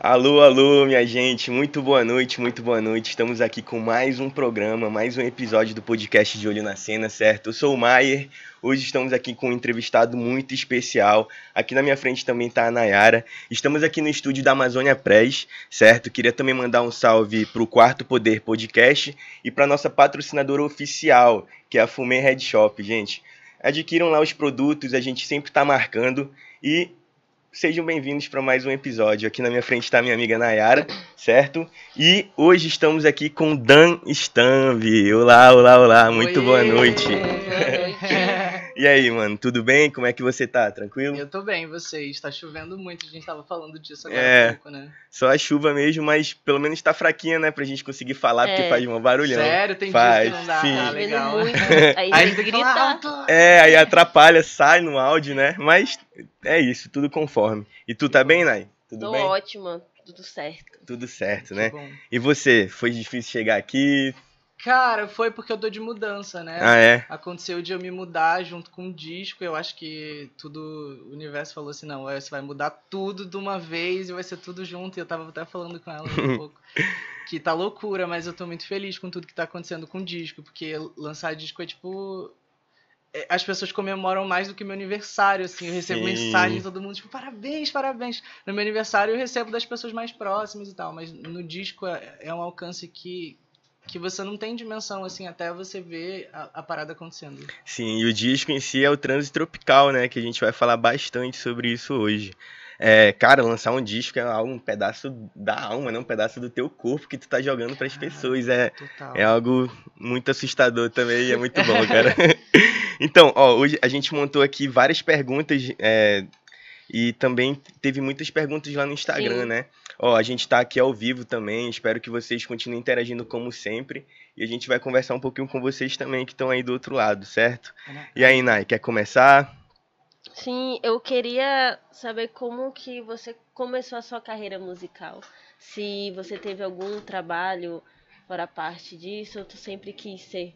Alô, alô, minha gente, muito boa noite, muito boa noite. Estamos aqui com mais um programa, mais um episódio do podcast de Olho na Cena, certo? Eu sou o Maier, hoje estamos aqui com um entrevistado muito especial. Aqui na minha frente também está a Nayara. Estamos aqui no estúdio da Amazônia Press, certo? Queria também mandar um salve para o Quarto Poder Podcast e para nossa patrocinadora oficial, que é a Fumê Head Shop, gente. Adquiram lá os produtos, a gente sempre está marcando e Sejam bem-vindos para mais um episódio. Aqui na minha frente está minha amiga Nayara, certo? E hoje estamos aqui com Dan Stambi. Olá, olá, olá. Muito Oi. boa noite. E aí, mano, tudo bem? Como é que você tá? Tranquilo? Eu tô bem, vocês. Está chovendo muito, a gente tava falando disso agora é, um pouco, né? Só a chuva mesmo, mas pelo menos tá fraquinha, né? Pra gente conseguir falar, é. porque faz um barulhão. Sério? Tem faz, dias que não dá? Sim. Ah, legal. Muito, aí, aí grita. É, aí atrapalha, sai no áudio, né? Mas é isso, tudo conforme. E tu tá bem, Nai? Tudo tô bem? ótima, tudo certo. Tudo certo, né? E você, foi difícil chegar aqui? Cara, foi porque eu tô de mudança, né? Ah, é? Aconteceu de eu me mudar junto com um disco. Eu acho que tudo. O universo falou assim: não, você vai mudar tudo de uma vez e vai ser tudo junto. E eu tava até falando com ela um pouco. Que tá loucura, mas eu tô muito feliz com tudo que tá acontecendo com o disco. Porque lançar disco é tipo. É, as pessoas comemoram mais do que meu aniversário, assim. Eu recebo Sim. mensagem de todo mundo, tipo, parabéns, parabéns. No meu aniversário eu recebo das pessoas mais próximas e tal. Mas no disco é, é um alcance que que você não tem dimensão, assim, até você ver a, a, parada acontecendo. Sim, e o disco em si é o transe tropical, né? Que a gente vai falar bastante sobre isso hoje. É, cara, lançar um disco é um pedaço da alma, né? Um pedaço do teu corpo que tu tá jogando para as pessoas. É, é algo muito assustador também e é muito bom, cara. então, ó, hoje a gente montou aqui várias perguntas é, e também teve muitas perguntas lá no Instagram, Sim. né? Ó, a gente tá aqui ao vivo também, espero que vocês continuem interagindo como sempre. E a gente vai conversar um pouquinho com vocês também que estão aí do outro lado, certo? E aí, Nai, quer começar? Sim, eu queria saber como que você começou a sua carreira musical. Se você teve algum trabalho fora parte disso, ou tu sempre quis ser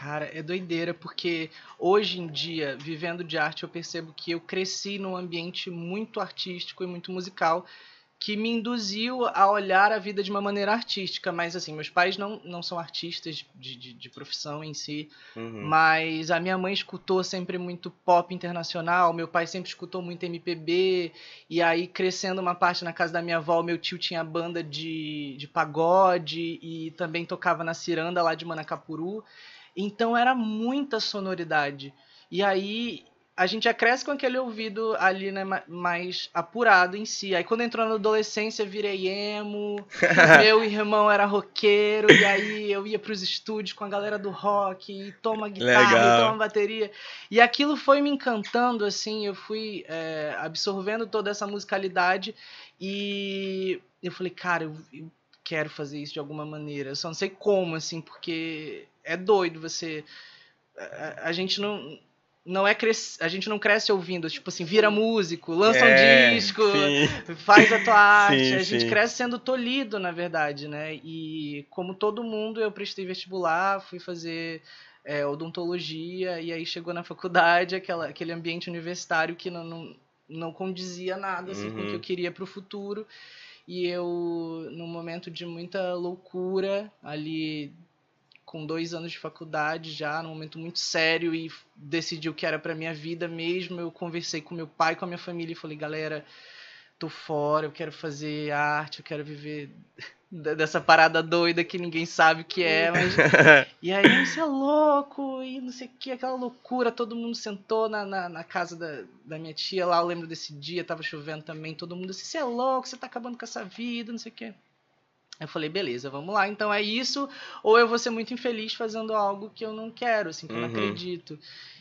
Cara, é doideira, porque hoje em dia, vivendo de arte, eu percebo que eu cresci num ambiente muito artístico e muito musical que me induziu a olhar a vida de uma maneira artística. Mas, assim, meus pais não, não são artistas de, de, de profissão em si, uhum. mas a minha mãe escutou sempre muito pop internacional, meu pai sempre escutou muito MPB, e aí, crescendo uma parte na casa da minha avó, meu tio tinha banda de, de pagode e também tocava na ciranda lá de Manacapuru. Então era muita sonoridade. E aí a gente já cresce com aquele ouvido ali, né, mais apurado em si. Aí quando entrou na adolescência, virei emo, meu irmão era roqueiro, e aí eu ia pros estúdios com a galera do rock, e toma guitarra, e toma bateria. E aquilo foi me encantando, assim, eu fui é, absorvendo toda essa musicalidade, e eu falei, cara, eu, eu quero fazer isso de alguma maneira. Eu só não sei como, assim, porque é doido você. A, a gente não. Não é cres... A gente não cresce ouvindo, tipo assim, vira músico, lança é, um disco, sim. faz a tua arte. Sim, a gente sim. cresce sendo tolhido, na verdade, né? E como todo mundo, eu prestei vestibular, fui fazer é, odontologia, e aí chegou na faculdade aquela, aquele ambiente universitário que não, não, não condizia nada assim, uhum. com o que eu uhum. queria para o futuro. E eu, num momento de muita loucura, ali com dois anos de faculdade já, num momento muito sério e decidi o que era para minha vida mesmo. Eu conversei com meu pai, com a minha família e falei, galera, tô fora, eu quero fazer arte, eu quero viver dessa parada doida que ninguém sabe o que é, mas... e aí, você é louco, e não sei o que, aquela loucura, todo mundo sentou na, na, na, casa da, da minha tia lá, eu lembro desse dia, tava chovendo também, todo mundo disse, você é louco, você tá acabando com essa vida, não sei o que. Eu falei, beleza, vamos lá, então é isso, ou eu vou ser muito infeliz fazendo algo que eu não quero, assim, que eu não uhum. acredito.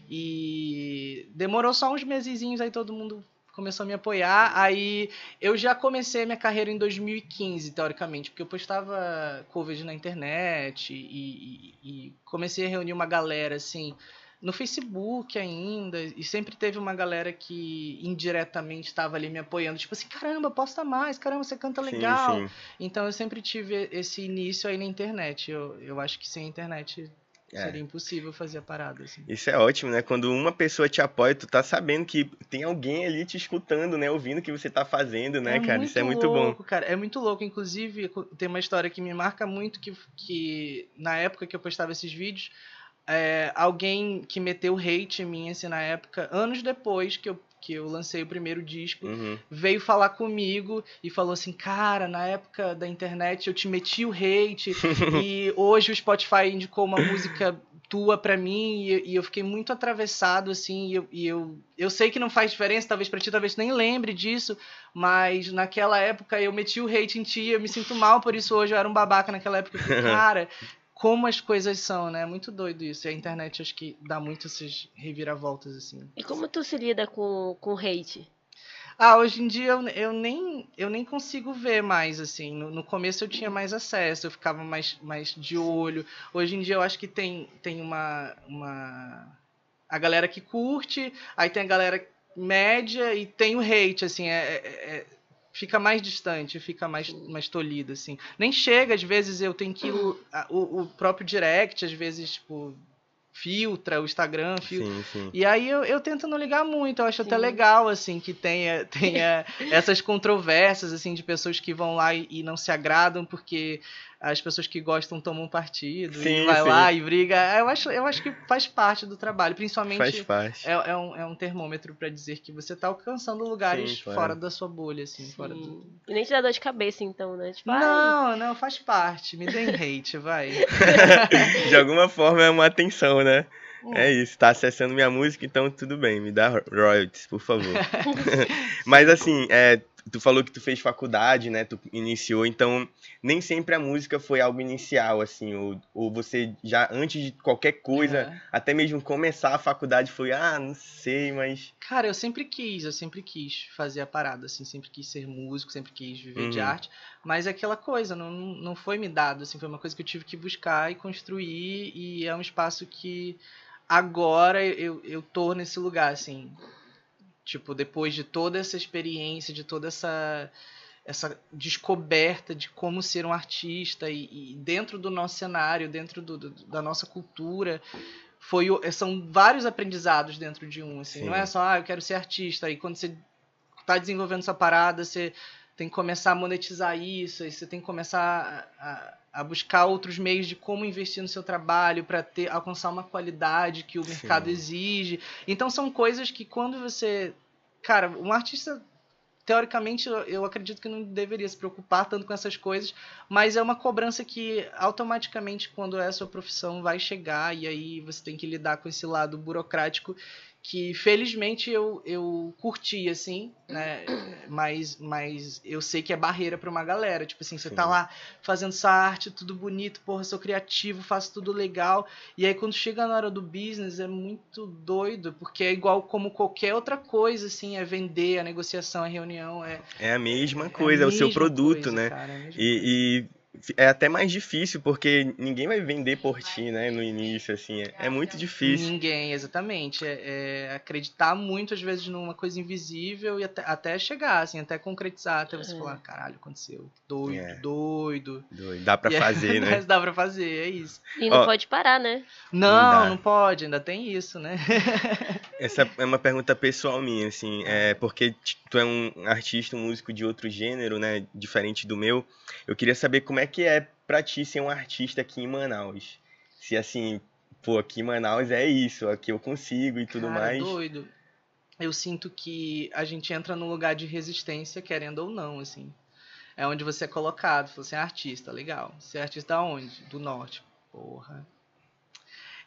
E demorou só uns mesezinhos, aí todo mundo começou a me apoiar. Aí eu já comecei a minha carreira em 2015, teoricamente, porque eu postava covers na internet e, e, e comecei a reunir uma galera, assim, no Facebook ainda, e sempre teve uma galera que indiretamente estava ali me apoiando, tipo assim, caramba, posta mais, caramba, você canta legal. Sim, sim. Então eu sempre tive esse início aí na internet. Eu, eu acho que sem internet É. Seria impossível fazer a parada, assim. Isso é ótimo, né? Quando uma pessoa te apoia, tu tá sabendo que tem alguém ali te escutando, né? Ouvindo o que você tá fazendo, né, é cara? Isso é muito louco, bom. cara. É muito louco. Inclusive, tem uma história que me marca muito, que, que na época que eu postava esses vídeos, é, alguém que meteu hate em mim, assim, na época, anos depois que eu que eu lancei o primeiro disco, uhum. veio falar comigo e falou assim: Cara, na época da internet eu te meti o hate e hoje o Spotify indicou uma música tua pra mim e, e eu fiquei muito atravessado, assim. E, eu, e eu, eu sei que não faz diferença, talvez pra ti, talvez tu nem lembre disso, mas naquela época eu meti o hate em ti, eu me sinto mal por isso hoje, eu era um babaca naquela época. Cara, como as coisas são, né? É muito doido isso. E a internet acho que dá muito essas reviravoltas, assim. E como tu se lida com, com hate? Ah, hoje em dia eu, eu, nem, eu nem consigo ver mais, assim. No, no, começo eu tinha mais acesso, eu ficava mais, mais de olho. Hoje em dia eu acho que tem, tem uma, uma. A galera que curte, aí tem a galera média e tem o hate, assim. é, é, é fica mais distante, fica mais, mais tolhido, assim. Nem chega, às vezes eu tenho que ir o, o, próprio direct, às vezes, tipo, filtra o Instagram, filtra. Sim, sim. E aí eu, eu tento não ligar muito, eu acho sim. até legal, assim, que tenha, tenha essas controvérsias, assim, de pessoas que vão lá e, e não se agradam porque as pessoas que gostam tomam partido sim, e vai sim. lá e briga. Eu acho, eu acho que faz parte do trabalho, principalmente faz parte. É, é, um, é um termômetro para dizer que você tá alcançando lugares sim, fora da sua bolha, assim, fora do... E nem te dá dor de cabeça, então, né? Tipo, não, não, faz parte. Me dê hate, vai. de alguma forma é uma atenção, né? Hum. É isso, tá acessando minha música, então tudo bem, me dá royalties, por favor. Mas assim, é, tu falou que tu fez faculdade, né? Tu iniciou, então nem sempre a música foi algo inicial, assim, ou, ou você já antes de qualquer coisa, é. até mesmo começar a faculdade foi, ah, não sei, mas. Cara, eu sempre quis, eu sempre quis fazer a parada, assim, sempre quis ser músico, sempre quis viver uhum. de arte, mas é aquela coisa, não, não foi me dado, assim, foi uma coisa que eu tive que buscar e construir, e é um espaço que agora eu, eu tô nesse lugar, assim Tipo, depois de toda essa experiência, de toda essa essa descoberta de como ser um artista e, e dentro do nosso cenário, dentro do, do, da nossa cultura, foi são vários aprendizados dentro de um. Assim, não é só, ah, eu quero ser artista. Aí quando você está desenvolvendo sua parada, você tem que começar a monetizar isso, aí você tem que começar a, a buscar outros meios de como investir no seu trabalho para ter alcançar uma qualidade que o mercado Sim. exige. Então são coisas que quando você, cara, um artista teoricamente eu acredito que não deveria se preocupar tanto com essas coisas, mas é uma cobrança que automaticamente quando é a sua profissão vai chegar e aí você tem que lidar com esse lado burocrático que felizmente eu, eu curti, assim, né? Mas, mas eu sei que é barreira para uma galera. Tipo assim, você tá Sim. tá lá fazendo essa arte, tudo bonito, porra, sou criativo, faço tudo legal. E aí quando chega na hora do business é muito doido, porque é igual como qualquer outra coisa, assim, é vender, a negociação, a reunião. É, é a mesma coisa, é, a é o seu produto, coisa, né? Cara, é e, e é até mais difícil, porque ninguém vai vender por ti, né, no início, assim, é, é muito difícil. Ninguém, exatamente, é, é, acreditar muito, às vezes, numa coisa invisível e até, até chegar, assim, até concretizar, até você é. falar, caralho, aconteceu, doido, é. doido. Doido, dá pra fazer, né? dá pra fazer, é isso. E não Ó, pode parar, né? Não, não, não, pode, ainda tem isso, né? Essa é uma pergunta pessoal minha, assim, é porque tu é um artista, um músico de outro gênero, né, diferente do meu, eu queria saber como é que é pra ti ser um artista aqui em Manaus. Se assim, pô, aqui em Manaus é isso, aqui eu consigo e tudo Cara, mais. doido. Eu sinto que a gente entra num lugar de resistência, querendo ou não, assim. É onde você é colocado, você é artista, legal. Você é artista onde? Do norte. Porra,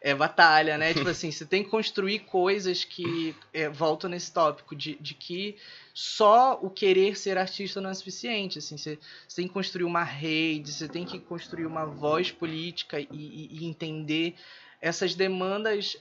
é batalha, né? tipo assim, você tem que construir coisas que é, voltam nesse tópico de, de que só o querer ser artista não é suficiente. Assim, você, você tem que construir uma rede, você tem que construir uma voz política e, e, e entender essas demandas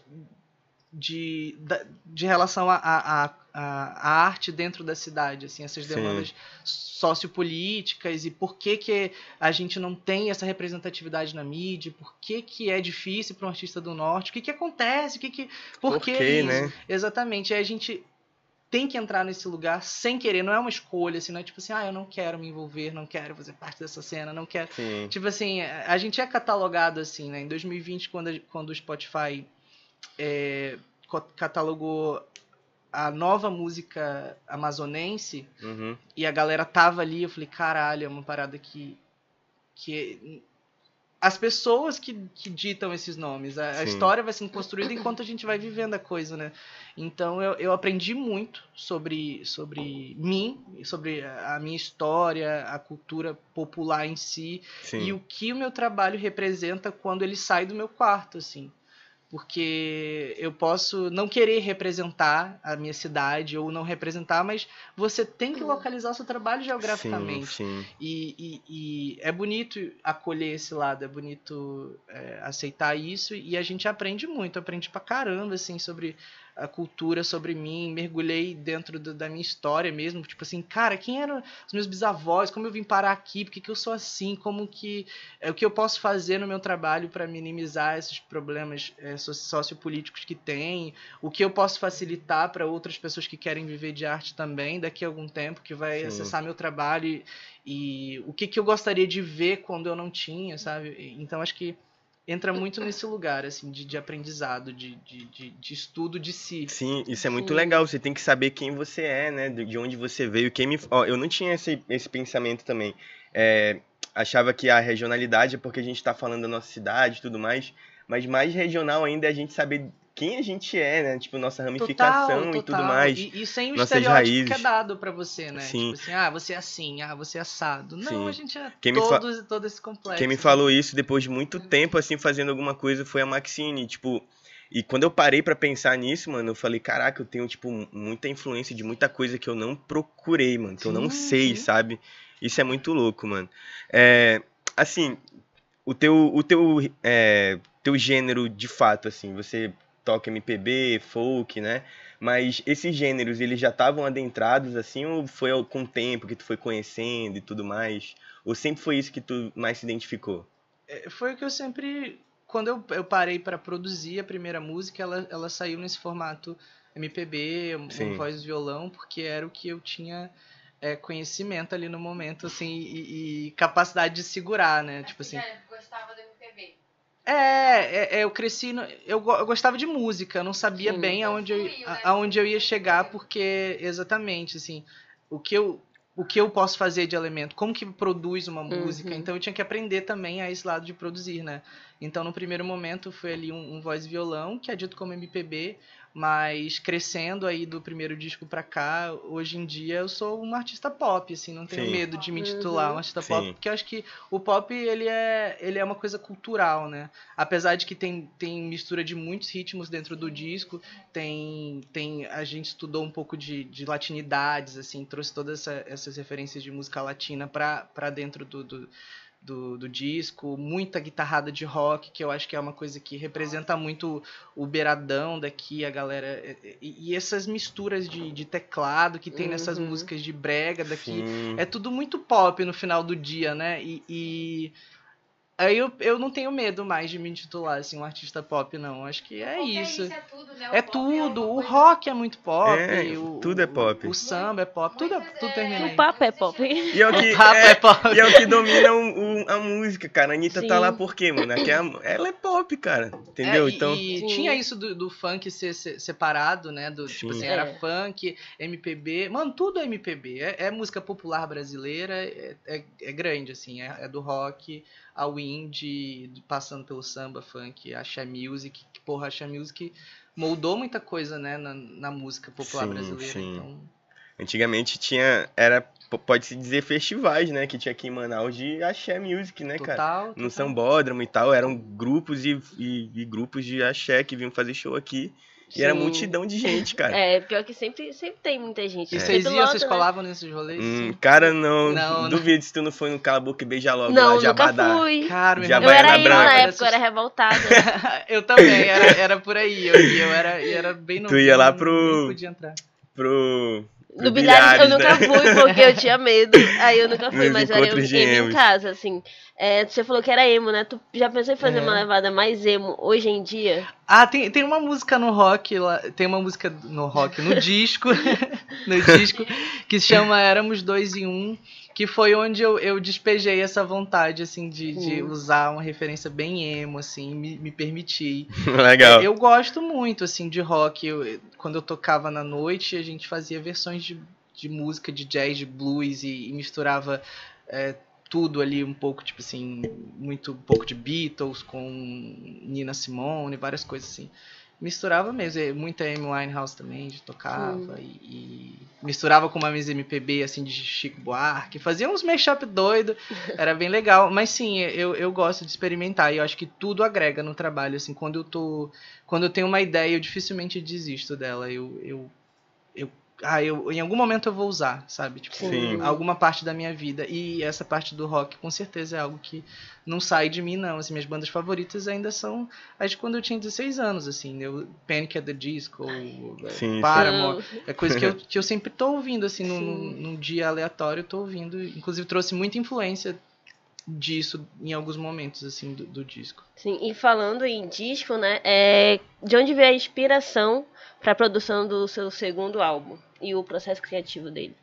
de, de relação à arte dentro da cidade, assim, essas demandas Sim. sociopolíticas e por que, que a gente não tem essa representatividade na mídia, por que, que é difícil para um artista do norte, o que, que acontece, o que que, por, por que, né? Exatamente, aí a gente tem que entrar nesse lugar sem querer, não é uma escolha, assim, não é tipo assim, ah, eu não quero me envolver, não quero fazer parte dessa cena, não quero. Sim. Tipo assim, a gente é catalogado assim, né? Em 2020, quando, a- quando o Spotify é, catalogou a nova música amazonense Uhum. e a galera tava ali, eu falei, caralho, é uma parada que. que as pessoas que, que ditam esses nomes, a, a história vai sendo construída enquanto a gente vai vivendo a coisa, né? Então eu, eu aprendi muito sobre, sobre mim, sobre a a minha história, a cultura popular em si, Sim. e o que o meu trabalho representa quando ele sai do meu quarto, assim. Porque eu posso não querer representar a minha cidade ou não representar, mas você tem que localizar o seu trabalho geograficamente. Sim, sim. E, e- e é bonito acolher esse lado, é bonito é, aceitar isso e a gente aprende muito, aprende pra caramba, assim, sobre a cultura, sobre mim, mergulhei dentro do- da minha história mesmo, tipo assim, cara, quem eram os meus bisavós, como eu vim parar aqui, por que, que eu sou assim, como que, é, o que eu posso fazer no meu trabalho para minimizar esses problemas é, so- sociopolíticos que tem, o que eu posso facilitar para outras pessoas que querem viver de arte também daqui a algum tempo, que vai Sim. acessar meu trabalho e, e o que, que eu gostaria de ver quando eu não tinha, sabe? Então acho que entra muito nesse lugar, assim, de, de aprendizado, de, de, de, estudo de si. Sim, isso é muito Sim. legal. Você tem que saber quem você é, né? De de onde você veio. Quem me... Ó, eu não tinha esse, esse pensamento também. É, achava que a regionalidade é porque a gente está falando da nossa cidade e tudo mais. Mas mais regional ainda é a gente saber quem a gente é, né? Tipo, nossa ramificação e tudo mais. E, e sem o nossas estereótipo que é raízes. dado pra você, né? Sim. Tipo assim, ah, você é assim, ah, você é assado. Não, Sim. a gente é Quem me fa- todo, esse complexo. Quem me falou isso depois de muito tempo, assim, fazendo alguma coisa foi a Maxine. Tipo, e quando eu parei pra pensar nisso, mano, eu falei, caraca, eu tenho, tipo, muita influência de muita coisa que eu não procurei, mano, que eu não Sim, sei, sim. sabe? Isso é muito louco, mano. É, assim, o teu, o teu, é, teu gênero de fato, assim, você toca MPB, folk, né? Mas esses gêneros, eles já estavam adentrados, assim, ou foi com o tempo que tu foi conhecendo e tudo mais? Ou sempre foi isso que tu mais se identificou? É, Foi o que eu sempre. Quando eu, eu parei pra produzir a primeira música, ela, ela saiu nesse formato MPB, um, Sim. voz e violão, porque era o que eu tinha é, conhecimento ali no momento, assim, e, e capacidade de segurar, né? Tipo assim. Já gostava do MPB. É, é, é, eu cresci. no- eu, eu gostava de música, eu não sabia Sim. bem aonde eu, né? aonde eu ia chegar, porque exatamente, assim, o que eu. O que eu posso fazer de elemento, como que produz uma música, Uhum. então eu tinha que aprender também a esse lado de produzir, né? Então no primeiro momento foi ali um, um voz e violão, que é dito como MPB, mas crescendo aí do primeiro disco pra cá, hoje em dia eu sou uma artista pop, assim, não tenho Sim. medo de me titular Uhum. uma artista Sim. pop, porque eu acho que o pop ele é, ele é uma coisa cultural, né? apesar de que tem, tem mistura de muitos ritmos dentro do disco, tem, tem a gente estudou um pouco de, de latinidades, assim, trouxe todas essa- essas referências de música latina pra pra dentro do, do, do, do disco, muita guitarrada de rock, que eu acho que é uma coisa que representa muito o beiradão daqui, a galera, e, e essas misturas de, de teclado que tem nessas Uhum. músicas de brega daqui, Sim. é tudo muito pop no final do dia, né? E, e aí eu, eu não tenho medo mais de me intitular assim um artista pop, não. Acho que é Porque isso. é tudo, né? O É pop tudo. uma O rock é muito pop. É, o, tudo é pop. O, o samba é pop. Tudo, é, tudo é, termina aí. O papo é pop. E é o que, O é é, pop. e é o que domina o- o- a música, cara. A Anitta tá Sim. lá por quê, mano? É a- ela é pop, cara. Entendeu? É, e- então. E tinha isso do, do funk ser, se- separado, né? Do, tipo Sim. assim, era É. funk, MPB. Mano, tudo é MPB. É, é música popular brasileira, é, é, é grande, assim. É, é do rock ao indie, passando pelo samba, funk, axé music. Que, porra, axé music moldou muita coisa, né? Na, na música popular Sim, brasileira. sim. Então, Antigamente tinha. Era. Pode-se dizer festivais, né? Que tinha aqui em Manaus de axé music, né, cara? total. No total. Sambódromo e tal. Eram grupos e, e- e grupos de axé que vinham fazer show aqui. E era Sim. multidão de gente, cara. É, pior que sempre, sempre tem muita gente. E É. vocês iam, vocês né? colavam nesses rolês? Hum, cara, não. Não, não. Duvido se tu não foi no Cala a Boca e Beija Logo Não, lá de nunca Abadá. fui. Cara, Eu era Branca. na era época, eu era revoltada. eu também, era, era por aí. Eu, eu era, eu era bem novinho. ia lá pro- podia entrar. Pro. No bilhares eu nunca né? fui, porque eu tinha medo. Aí eu nunca fui, Nos mas era eu emo em casa, assim. É, você falou que era emo, né? Tu já pensou em fazer É. uma levada mais emo hoje em dia? Ah, tem, tem uma música no rock lá, tem uma música no rock, no disco, no disco, que se chama Éramos Dois em Um, que foi onde eu, eu despejei essa vontade, assim, de, de Hum. usar uma referência bem emo, assim, me, me permitir. Legal. É, Eu gosto muito, assim, de rock. Eu- quando eu tocava na noite, a gente fazia versões de, de música, de jazz, de blues e, e misturava é, tudo ali um pouco, tipo assim, muito um pouco de Beatles com Nina Simone, várias coisas assim. Misturava mesmo, muita Amy Winehouse também, de tocava, e, e misturava com uma MPB, assim, de Chico Buarque, fazia uns mashup doido, era bem legal, mas sim, eu, eu gosto de experimentar, e eu acho que tudo agrega no trabalho, assim, quando eu tô, quando eu tenho uma ideia, eu dificilmente desisto dela, eu, eu, ah, eu, em algum momento eu vou usar, sabe, tipo, Sim. alguma parte da minha vida, e essa parte do rock, com certeza, é algo que não sai de mim, não, assim, minhas bandas favoritas ainda são as de quando eu tinha 16 anos, assim, eu, Panic at the Disco, Sim, Paramore, é coisa que eu, que eu sempre tô ouvindo, assim, num, num dia aleatório, eu tô ouvindo. Inclusive trouxe muita influência disso em alguns momentos, assim, do, do disco. Sim, e falando em disco, né? É, de onde veio a inspiração para a produção do seu segundo álbum e o processo criativo dele?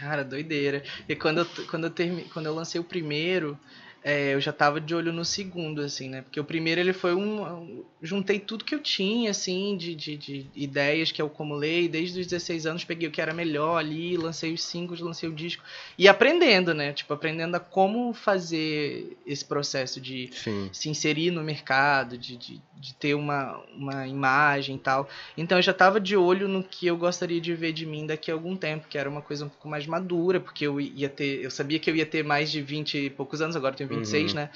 Cara, doideira. E quando eu, quando eu, termi, quando eu lancei o primeiro, é, eu já tava de olho no segundo, assim, né? Porque o primeiro ele foi um. Juntei tudo que eu tinha, assim, de, de, de ideias que eu acumulei. Desde os 16 anos peguei o que era melhor ali, lancei os singles, lancei o disco. E aprendendo, né? Tipo, aprendendo a como fazer esse processo de Sim. se inserir no mercado, de, de, de ter uma, uma imagem e tal. Então eu já estava de olho no que eu gostaria de ver de mim daqui a algum tempo, que era uma coisa um pouco mais madura, porque eu ia ter. Eu sabia que eu ia ter mais de 20 e poucos anos, agora eu tenho 26, Uhum. né?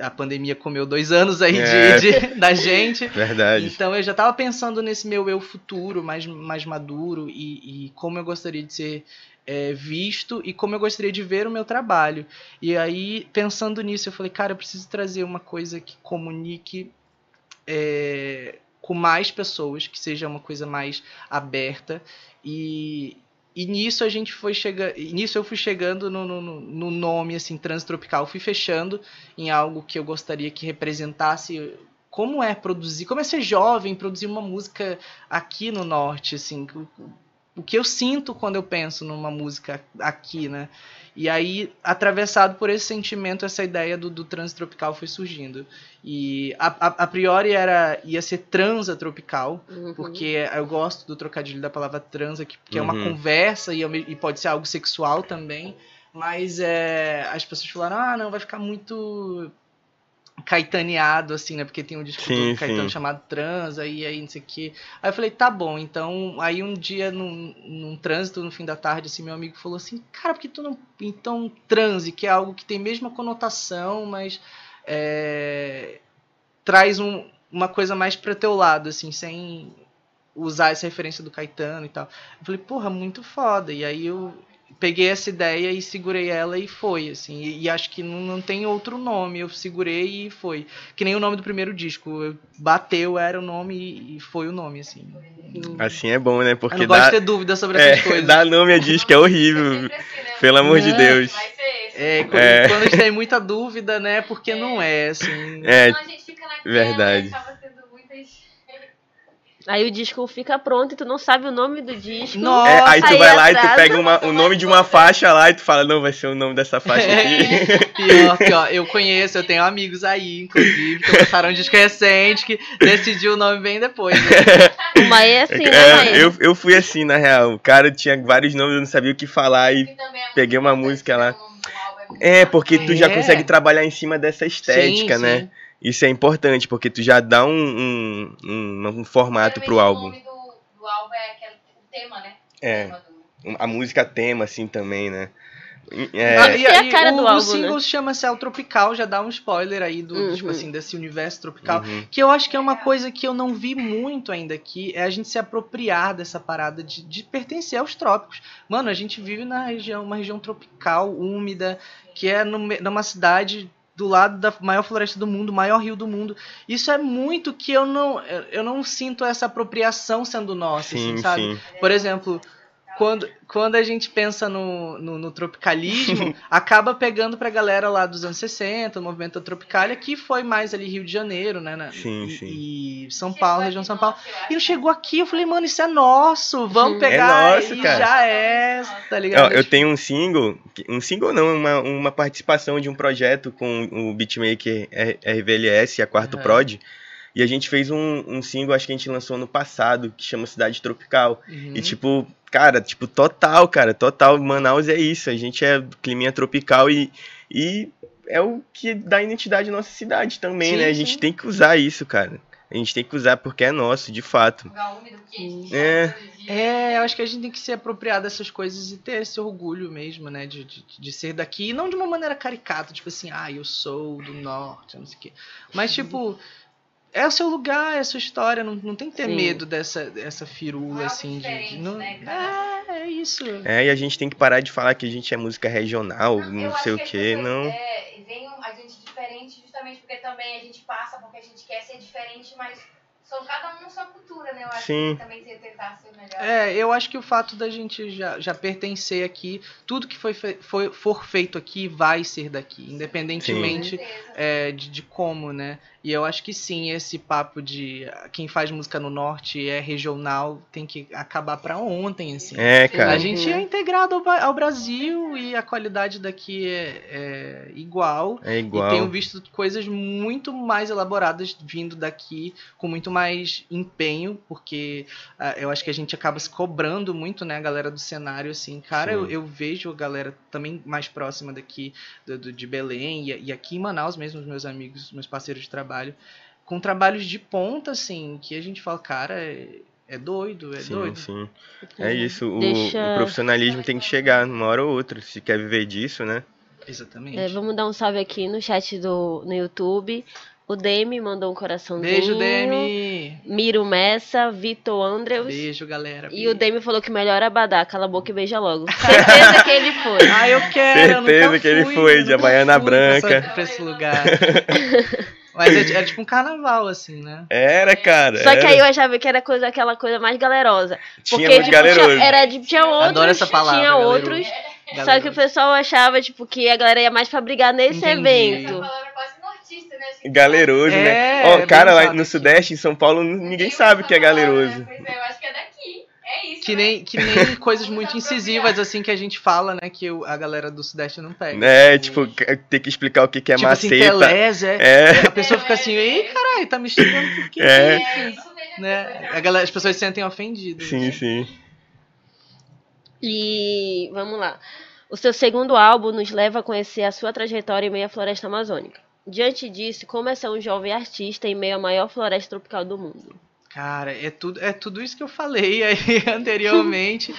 A pandemia comeu dois anos aí de- É. de- da gente. Verdade. Então eu já estava pensando nesse meu eu futuro, mais, mais maduro, e, e como eu gostaria de ser é, visto e como eu gostaria de ver o meu trabalho. E aí, pensando nisso, eu falei, cara, eu preciso trazer uma coisa que comunique é, com mais pessoas, que seja uma coisa mais aberta. E, e nisso a gente foi chegando. Nisso eu fui chegando no, no, no- no nome assim, Transtropical. Fui fechando em algo que eu gostaria que representasse como é produzir, como é ser jovem, produzir uma música aqui no norte, assim, o, que eu sinto quando eu penso numa música aqui, né? E aí, atravessado por esse sentimento, essa ideia do, do trans tropical foi surgindo. E a, a, a priori era ia ser transa tropical, Uhum. porque eu gosto do trocadilho da palavra transa, que, que é uma Uhum. conversa e, e pode ser algo sexual também. Mas é, as pessoas falaram, ah, não, vai ficar muito caetaneado, assim, né? Porque tem um disco Sim, do Caetano sim. chamado Transa, e aí não sei o quê. Aí eu falei, tá bom, então. Aí um dia, num, num trânsito, no fim da tarde, assim, meu amigo falou assim, cara, por que tu não. Então, transe, que é algo que tem a mesma conotação, mas. é, traz um- uma coisa mais pra teu lado, assim, sem usar essa referência do Caetano e tal. Eu falei, porra, muito foda. E aí eu peguei essa ideia e segurei ela e foi, assim. E, e acho que não, não tem outro nome. Eu segurei e foi. Que nem o nome do primeiro disco. Eu- bateu, era o nome e, e foi o nome, assim. Assim é bom, né? Eu Porque não gosto dá, de ter dúvida sobre é, essas coisas. dar nome a disco é horrível. Sempre assim, né? Pelo amor de Não. Deus. Vai ser esse. É, quando, É. quando a gente tem muita dúvida, né? Porque não é, assim. É, Então a gente fica naquela, verdade. acaba tendo muitas... Aí o disco fica pronto e tu não sabe o nome do disco. Nossa, é, aí tu aí vai lá e tu pega uma- o nome de uma faixa lá e tu fala, não, vai ser o nome dessa faixa É. aqui. Pior, pior. Eu conheço, eu tenho amigos aí, inclusive, que lançaram um disco recente que decidiu o nome bem depois. Né? O Maê é assim, né, É, eu, eu fui assim, na real. O cara tinha vários nomes, eu não sabia o que falar e é Peguei uma música lá. é É, porque tu já É. consegue trabalhar em cima dessa estética, Sim, né? sim. Isso é importante, porque tu já dá um, um, um, um formato pro álbum. O nome do, do álbum é aquele, o tema, né? O É, tema do- a música tema, assim, também, né? Ah, É, e a cara o, do o álbum, single né? chama Céu Tropical, já dá um spoiler aí do, Uhum. tipo assim, desse universo tropical. uhum. Que eu acho que é uma coisa que eu não vi muito ainda aqui, é a gente se apropriar dessa parada de, de pertencer aos trópicos. Mano, a gente vive na região, uma região tropical, úmida, que é no numa cidade do lado da maior floresta do mundo, maior rio do mundo. Isso é muito que eu não, eu não sinto essa apropriação sendo nossa, Sim, assim, sabe? sim. Por exemplo, quando, quando a gente pensa no, no, no tropicalismo, acaba pegando pra galera lá dos anos 60, o movimento da Tropicália, que foi mais ali Rio de Janeiro, né? na- Sim, e, sim. e São Chegou Paulo, região de São Paulo. eu E não chegou aqui, eu falei, mano, isso é nosso, vamos Uhum. pegar É nosso, e cara. já é, tá Ó, ligado? eu tenho um single, um single não, uma, uma participação de um projeto com o beatmaker RVLS, a Quarto Aham. Prod, e a gente fez um, um single, acho que a gente lançou no passado, que chama Cidade Tropical. Uhum. E tipo, cara, tipo, total, cara, total. Manaus é isso. A gente é climinha tropical e, e é o que dá identidade à nossa cidade também, Sim, né? A sim. gente tem que usar isso, cara. A gente tem que usar porque é nosso, de fato. Lugar úmido, quente, É. É, eu acho que a gente tem que se apropriar dessas coisas e ter esse orgulho mesmo, né? De, de, de ser daqui. E não de uma maneira caricata, tipo assim, ah, eu sou do norte, não sei o quê. Mas, tipo, é o seu lugar, é a sua história. Não, não tem que ter Sim. medo dessa, dessa Não é firula, algo assim. De, de- não, né, cara? é, é isso. É, e a gente tem que parar de falar que a gente é música regional, não acho sei o quê, não. É, veem a gente diferente justamente porque também a gente passa porque a gente quer ser diferente, mas são cada um sua cultura, né? Eu acho Sim. que também você tentar ser melhor. É, eu acho que o fato da gente já, já pertencer aqui, tudo que foi, foi- for feito aqui vai ser daqui, independentemente é, de, de como, né? E eu acho que sim, esse papo de quem faz música no norte é regional tem que acabar pra ontem, assim. É, cara. A gente é integrado ao, Brasil e a qualidade daqui é, é igual. É E igual. tenho visto coisas muito mais elaboradas vindo daqui, com muito mais empenho, porque ah, eu acho que a gente acaba se cobrando muito, né, a galera do cenário, assim. Cara, eu, eu vejo a galera também mais próxima daqui, do, do- de Belém, e, e aqui em Manaus mesmo, os meus amigos, meus parceiros de trabalho, com trabalhos de ponta, assim, que a gente fala, cara, é, é doido, é Sim, doido. sim. É isso. O, Deixa- o profissionalismo tem que chegar uma hora ou outra. Se quer viver disso, né? Exatamente. É, vamos dar um salve aqui no chat do no YouTube. O Demi mandou um coraçãozinho. Beijo, Demi! Miro Messa, Vitor Andrews. Beijo, galera. E o Demi falou que melhor é Abadá, cala a boca e beija logo. Certeza que ele foi. Ah, eu quero. eu Certeza nunca que ele fui, foi, eu de essa- branca. Pra esse lugar. Mas é, é tipo um carnaval, assim, né? Era, cara. Só que era. aí eu achava que era coisa, aquela coisa mais galerosa. Tinha Porque, tipo, galeroso. tinha, era, de- tinha outros, Adoro essa palavra, tinha galeroso. outros. Só que o pessoal achava, tipo, que a galera ia mais pra brigar nesse Entendi. evento. Essa palavra é quase nortista, né? Que- Galeroso, É, né? é Ó, bem cara, lá no. Sudeste, em São Paulo, ninguém sabe o que é galeroso. né? Pois é, eu acho que é. É isso. Que né? nem, que nem coisas muito incisivas, assim, que a gente fala, né? Que o- a galera do Sudeste não pega. É, tipo, ter que explicar o que que é tipo assim, maceta. telés, é. É. A pessoa fica assim, ei, caralho, tá me xingando por quê? É. É isso mesmo. Né? A galera, as pessoas se sentem ofendidas. Sim, sim. E vamos lá. O seu segundo álbum nos leva a conhecer a sua trajetória em meio à floresta amazônica. Diante disso, como é ser um jovem artista em meio à maior floresta tropical do mundo? Cara, é tudo, é tudo isso que eu falei aí anteriormente.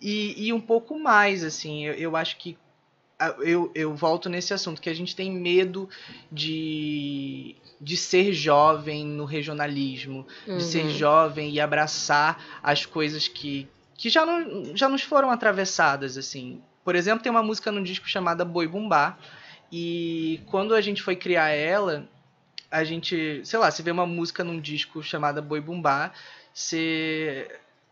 e, e um pouco mais, assim. Eu, eu acho que eu, eu volto nesse assunto, que a gente tem medo de, de ser jovem no regionalismo, Uhum. de ser jovem e abraçar as coisas que, que já, não, já nos foram atravessadas, assim. Por exemplo, tem uma música no disco chamada Boi Bumbá, e quando a gente foi criar ela, a gente, sei lá, você vê uma música num disco chamada Boi Bumbá, você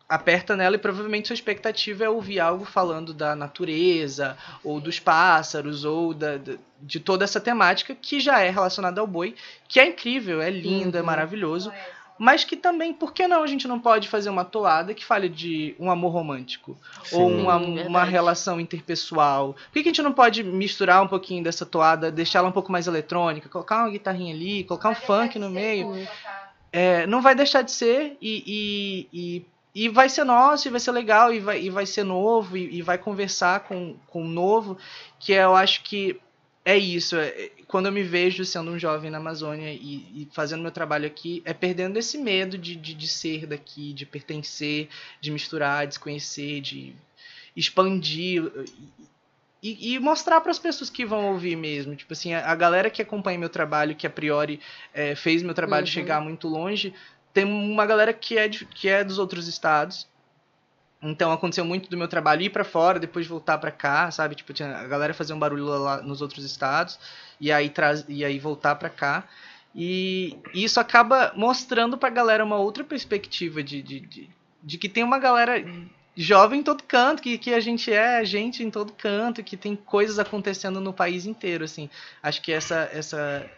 aperta nela e provavelmente sua expectativa é ouvir algo falando da natureza, ou dos pássaros, ou da, de toda essa temática que já é relacionada ao boi, que é incrível, é lindo, é Uhum. maravilhoso, mas que também, por que não a gente não pode fazer uma toada que fale de um amor romântico? ou Sim. uma, Verdade. uma relação interpessoal. Por que, que a gente não pode misturar um pouquinho dessa toada, deixar ela um pouco mais eletrônica, colocar uma guitarrinha ali, colocar um funk no meio? É, não vai deixar de ser e, e, e, e vai ser nosso, e vai ser legal, e vai, e vai ser novo, e, e vai conversar com, com o novo, que eu acho que é isso. é- quando eu me vejo sendo um jovem na Amazônia e, e fazendo meu trabalho aqui, é perdendo esse medo de, de, de ser daqui, de pertencer, de misturar, de se conhecer, de expandir e, e mostrar para as pessoas que vão ouvir mesmo. Tipo assim, a, a galera que acompanha meu trabalho, que a priori é, fez meu trabalho Uhum. chegar muito longe, tem uma galera que é, de- que é dos outros estados. Então aconteceu muito do meu trabalho ir pra fora, depois voltar pra cá, sabe? Tipo, tinha a galera fazer um barulho lá nos outros estados e aí traz e aí voltar pra cá. E isso acaba mostrando pra galera uma outra perspectiva de, de, de, de que tem uma galera jovem em todo canto, que, que a gente é gente em todo canto, que tem coisas acontecendo no país inteiro, assim. Acho que essa essa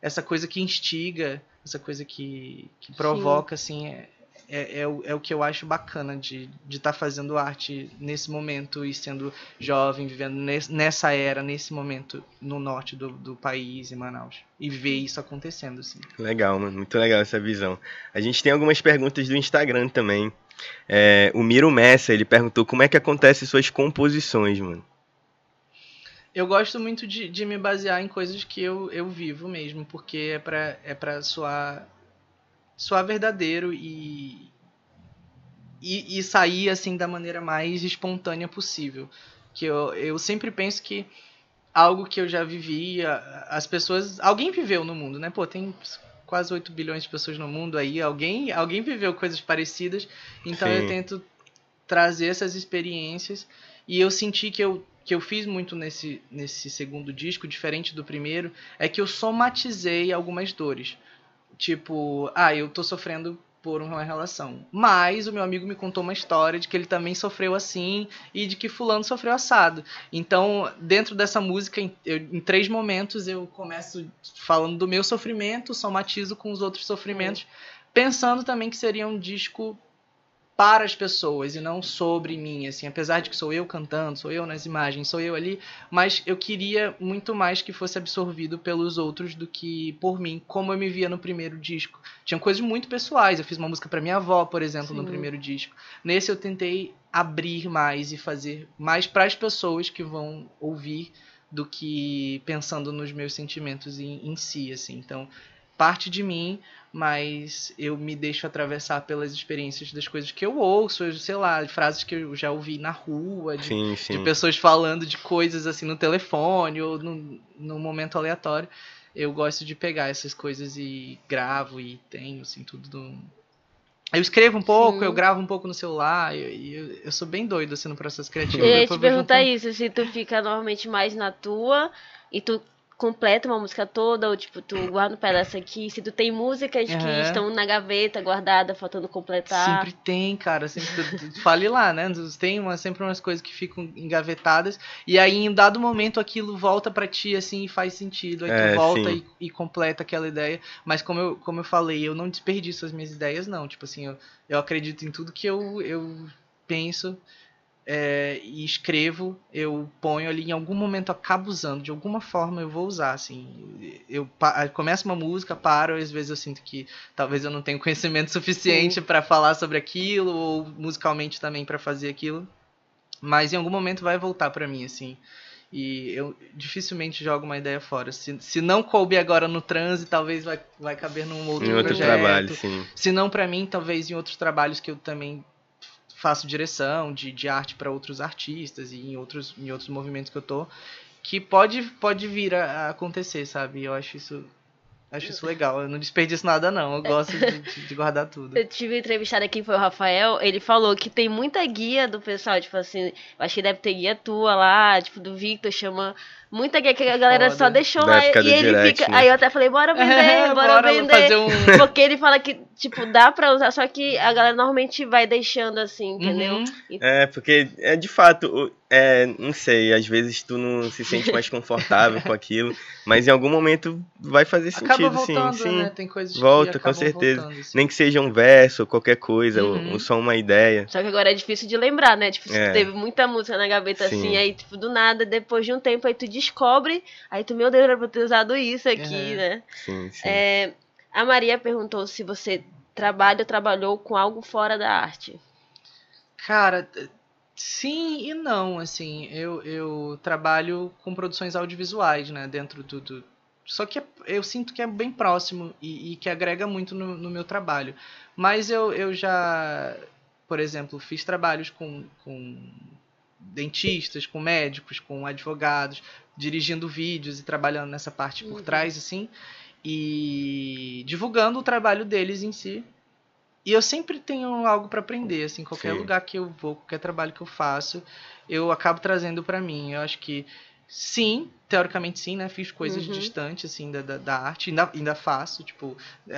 essa coisa que instiga, essa coisa que, que provoca, Sim. assim, é, é, é, o, é o que eu acho bacana de estar de tá fazendo arte nesse momento e sendo jovem, vivendo nessa era, nesse momento no norte do, do país, em Manaus. E ver isso acontecendo, assim. Legal, mano. Muito legal essa visão. A gente tem algumas perguntas do Instagram também. É, o Miro Messa, ele perguntou como é que acontecem suas composições, mano. Eu gosto muito de, de me basear em coisas que eu, eu vivo mesmo, porque é pra, é pra soar soar verdadeiro e, e, e, sair assim da maneira mais espontânea possível. Que eu, eu sempre penso que algo que eu já vivi, as pessoas. Alguém viveu no mundo, né? Pô, tem quase 8 bilhões de pessoas no mundo aí, alguém, alguém viveu coisas parecidas, então Sim. eu tento trazer essas experiências e eu senti que eu que eu fiz muito nesse, nesse segundo disco, diferente do primeiro, é que eu somatizei algumas dores. Tipo, ah, eu tô sofrendo por uma relação. Mas o meu amigo me contou uma história de que ele também sofreu assim e de que fulano sofreu assado. Então, dentro dessa música, em, eu, em três momentos, eu começo falando do meu sofrimento, somatizo com os outros sofrimentos, uhum. pensando também que seria um disco para as pessoas e não sobre mim, assim, apesar de que sou eu cantando, sou eu nas imagens, sou eu ali, mas eu queria muito mais que fosse absorvido pelos outros do que por mim, como eu me via no primeiro disco. Tinha coisas muito pessoais, eu fiz uma música para minha avó, por exemplo, Sim. no primeiro disco. Nesse eu tentei abrir mais e fazer mais para as pessoas que vão ouvir do que pensando nos meus sentimentos em, em si, assim. Então, parte de mim, mas eu me deixo atravessar pelas experiências das coisas que eu ouço, sei lá, frases que eu já ouvi na rua, de, sim, sim. de pessoas falando de coisas assim no telefone ou no, no momento aleatório. Eu gosto de pegar essas coisas e gravo e tenho, assim, tudo do... Eu escrevo um pouco, Sim. eu gravo um pouco no celular, e eu, eu, eu, sou bem doido assim no processo criativo. Eu ia te perguntar isso, se tu fica normalmente mais na tua e tu completa uma música toda, ou tipo, tu guarda um pedaço aqui. Se tu tem músicas uhum. que estão na gaveta guardada, faltando completar. Sempre tem, cara. Sempre, tu, tu, fale lá, né? Tem uma, sempre umas coisas que ficam engavetadas. E aí, em um dado momento, aquilo volta para ti, assim, e faz sentido. Aí é, tu volta e, e, completa aquela ideia. Mas como eu, como eu falei, eu não desperdiço as minhas ideias, não. Tipo assim, eu, eu acredito em tudo que eu, eu penso é, e escrevo, eu ponho ali, em algum momento acabo usando, de alguma forma eu vou usar, assim, eu começo uma música, paro, às vezes eu sinto que talvez eu não tenha conhecimento suficiente para falar sobre aquilo, ou musicalmente também para fazer aquilo, mas em algum momento vai voltar para mim, assim, e eu dificilmente jogo uma ideia fora. Se, se não coube agora no transe, talvez vai, vai caber num outro, em outro projeto. trabalho, sim. Se não para mim, talvez em outros trabalhos que eu também faço direção de, de arte para outros artistas e em outros, em outros movimentos que eu tô, que pode, pode vir a, a acontecer, sabe? Eu acho isso Acho isso legal. Eu não desperdiço nada, não. Eu gosto de, de, guardar tudo. Eu tive entrevistado aqui, foi o Rafael. Ele falou que tem muita guia do pessoal. Tipo assim, acho que deve ter guia tua lá, tipo, do Victor, chama muita que a galera Foda. só deixou lá e ele direct, fica. Né? Aí eu até falei, bora vender, é, bora, bora, vender. Um... Porque ele fala que, tipo, dá pra usar, só que a galera normalmente vai deixando assim, entendeu? Uhum. É, porque é de fato, é, não sei, às vezes tu não se sente mais confortável com aquilo, mas em algum momento vai fazer sentido, voltando, sim. sim. Né? Tem coisas Volta, com certeza. Voltando, assim. Nem que seja um verso ou qualquer coisa, uhum. ou, ou, só uma ideia. Só que agora é difícil de lembrar, né? Tipo, é. teve muita música na gaveta sim. assim, aí, tipo, do nada, depois de um tempo, aí tu descobre, aí tu, meu Deus, era pra ter usado isso aqui, uhum. né? Sim, sim. É, a Maria perguntou se você trabalha ou trabalhou com algo fora da arte. Cara, sim e não, assim, eu, eu trabalho com produções audiovisuais, né, dentro do... do... Só que é, eu sinto que é bem próximo e, e que agrega muito no, no, meu trabalho. Mas eu, eu já, por exemplo, fiz trabalhos com, com dentistas, com médicos, com advogados, dirigindo vídeos e trabalhando nessa parte por uhum. trás, assim, e divulgando o trabalho deles em si. E eu sempre tenho algo para aprender, assim, qualquer Sim. lugar que eu vou, qualquer trabalho que eu faço, eu acabo trazendo para mim. Eu acho que sim, teoricamente sim, né? Fiz coisas Uhum. distantes, assim, da, da, da arte. Ainda, ainda faço, tipo,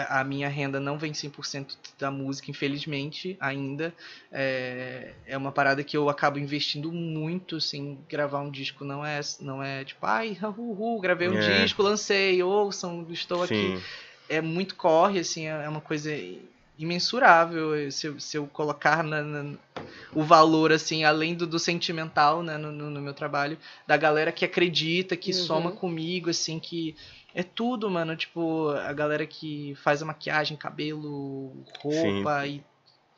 a minha renda não vem 100% da música, infelizmente, ainda. É, é uma parada que eu acabo investindo muito, assim, gravar um disco não é, não é tipo, ai, uhul, gravei um É. disco, lancei, ouçam, estou aqui Sim. é muito corre, assim, é é uma coisa imensurável se eu, se eu colocar na- na- o valor, assim, além do, do sentimental, né, no, no- no meu trabalho, da galera que acredita, que Uhum. soma comigo, assim, que é tudo, mano, tipo, a galera que faz a maquiagem, cabelo, roupa e,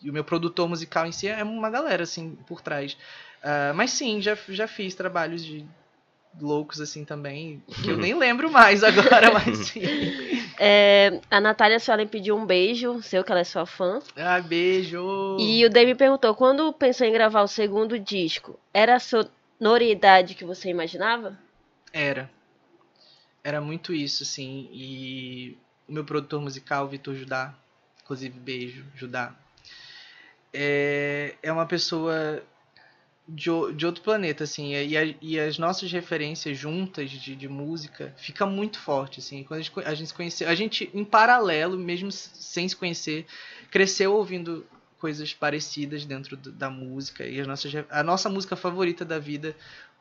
e o meu produtor musical em si é uma galera, assim, por trás. Ah, mas sim, já, já fiz trabalhos de loucos, assim, também, que eu nem lembro mais agora, mas sim. É, a Natália Suelen pediu um beijo, seu que ela é sua fã. Ah, beijo! E o Dave perguntou, quando pensou em gravar o segundo disco, era a sonoridade que você imaginava? Era. Era muito isso, assim. E o meu produtor musical, Vitor Judá, inclusive beijo, Judá, é, é uma pessoa de, de outro planeta, assim. E, a- e as nossas referências juntas de, de música fica muito forte, assim. Quando a gente, a gente se conheceu, a gente, em paralelo, mesmo sem se conhecer, cresceu ouvindo coisas parecidas dentro do- da música. E as nossas, a nossa música favorita da vida,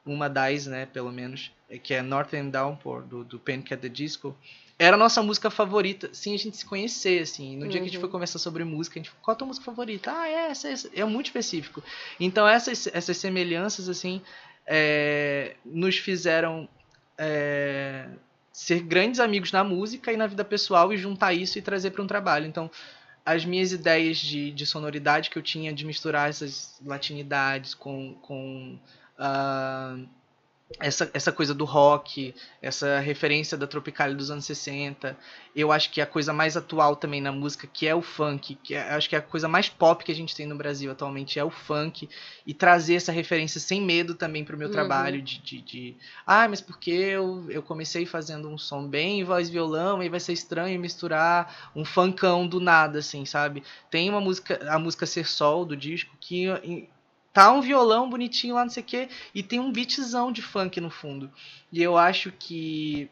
uma das, né, pelo menos, é que é Northern Downpour, do, do Panic! at the Disco, era a nossa música favorita, sem a gente se conhecer, assim. No dia que a gente Uhum. foi conversar sobre música, a gente falou, qual a tua música favorita? Ah, é essa, essa. É muito específico. Então essas, essas semelhanças, assim, é, nos fizeram é, ser grandes amigos na música e na vida pessoal e juntar isso e trazer para um trabalho. Então, as minhas ideias de, de sonoridade que eu tinha de misturar essas latinidades com, com ah, essa, essa coisa do rock, essa referência da Tropicália dos anos 60. Eu acho que a coisa mais atual também na música, que é o funk, que é, acho que é a coisa mais pop que a gente tem no Brasil atualmente, é o funk. E trazer essa referência sem medo também pro meu Uhum. trabalho de, de, de, Ah, mas porque eu, eu comecei fazendo um som bem voz e violão, e vai ser estranho misturar um funkão do nada, assim, sabe? Tem uma música, a música Ser Sol do disco, que tá um violão bonitinho lá, não sei o quê, e tem um beatzão de funk no fundo. E eu acho que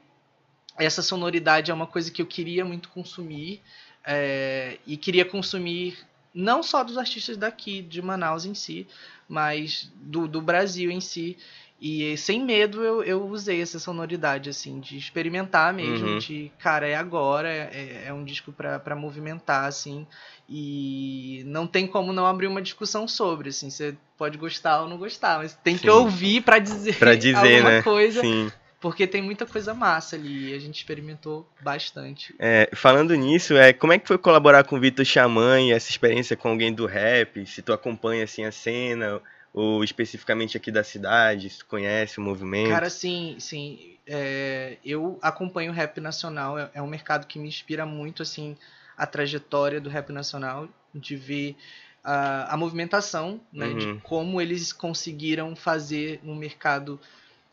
essa sonoridade é uma coisa que eu queria muito consumir, é, e queria consumir não só dos artistas daqui, de Manaus em si, mas do, do Brasil em si. E sem medo eu, eu usei essa sonoridade, assim, de experimentar mesmo, Uhum. de, cara, é agora, é, é um disco pra, pra movimentar, assim, e não tem como não abrir uma discussão sobre, assim, você pode gostar ou não gostar, mas tem que Sim. ouvir pra dizer, Pra dizer, alguma né? coisa, Sim. porque tem muita coisa massa ali, e a gente experimentou bastante. É, falando nisso, é, como é que foi colaborar com o Vitor Xamã e essa experiência com alguém do rap? Se tu acompanha assim a cena, ou especificamente aqui da cidade, se tu conhece o movimento? Cara, sim, sim. é, eu acompanho o rap nacional. É, é um mercado que me inspira muito, assim, a trajetória do rap nacional, de ver a, a movimentação, né, Uhum. de como eles conseguiram fazer um mercado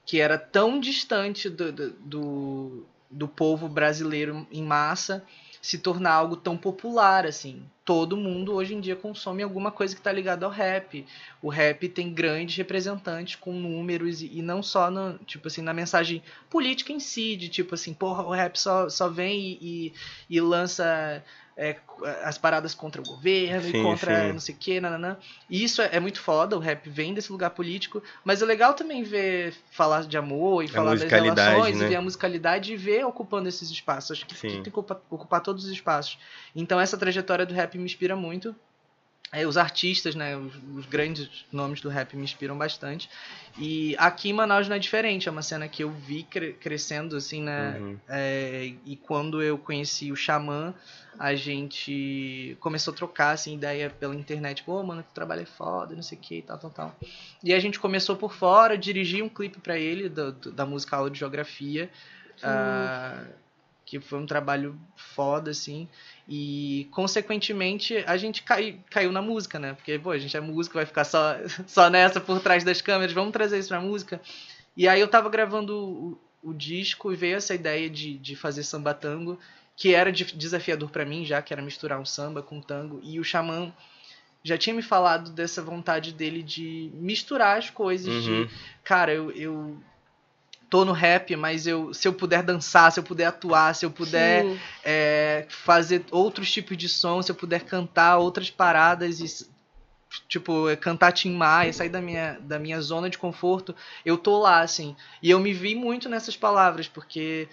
que era tão distante do, do, do, do povo brasileiro em massa se tornar algo tão popular assim. Todo mundo hoje em dia consome alguma coisa que está ligada ao rap. O rap tem grandes representantes com números e, e não só no, tipo assim, na mensagem política em si, de tipo assim, porra, o rap só, só vem e, e, e lança é, as paradas contra o governo Sim, e contra sim. não sei o que, nananã. E isso é, é muito foda, o rap vem desse lugar político, mas é legal também ver falar de amor e falar das relações né? e ver a musicalidade e ver ocupando esses espaços. Acho que, que tem que ocupar, ocupar todos os espaços. Então essa trajetória do rap me inspira muito. É, os artistas, né, os, os grandes nomes do rap me inspiram bastante. E aqui em Manaus não é diferente, é uma cena que eu vi cre- crescendo, assim, né, Uhum. é, e quando eu conheci o Xamã, a gente começou a trocar assim, ideia pela internet. Pô, mano, tu trabalho é foda, não sei o que, tal, tal, tal. E a gente começou por fora, dirigi um clipe pra ele do- do- da música aula de geografia. ah, que foi um trabalho foda, assim. E, consequentemente, a gente cai, caiu na música, né? Porque, pô, a gente é músico, vai ficar só, só nessa por trás das câmeras, vamos trazer isso pra música. E aí eu tava gravando o, o disco e veio essa ideia de, de fazer samba tango, que era dif- desafiador pra mim, já que era misturar um samba com tango. E o Xamã já tinha me falado dessa vontade dele de misturar as coisas, Uhum. de, cara, eu, eu tô no rap, mas eu, se eu puder dançar, se eu puder atuar, se eu puder é, fazer outros tipos de som, se eu puder cantar outras paradas e tipo cantar Tim Maia, sair da minha, da minha zona de conforto, eu tô lá assim. E eu me vi muito nessas palavras porque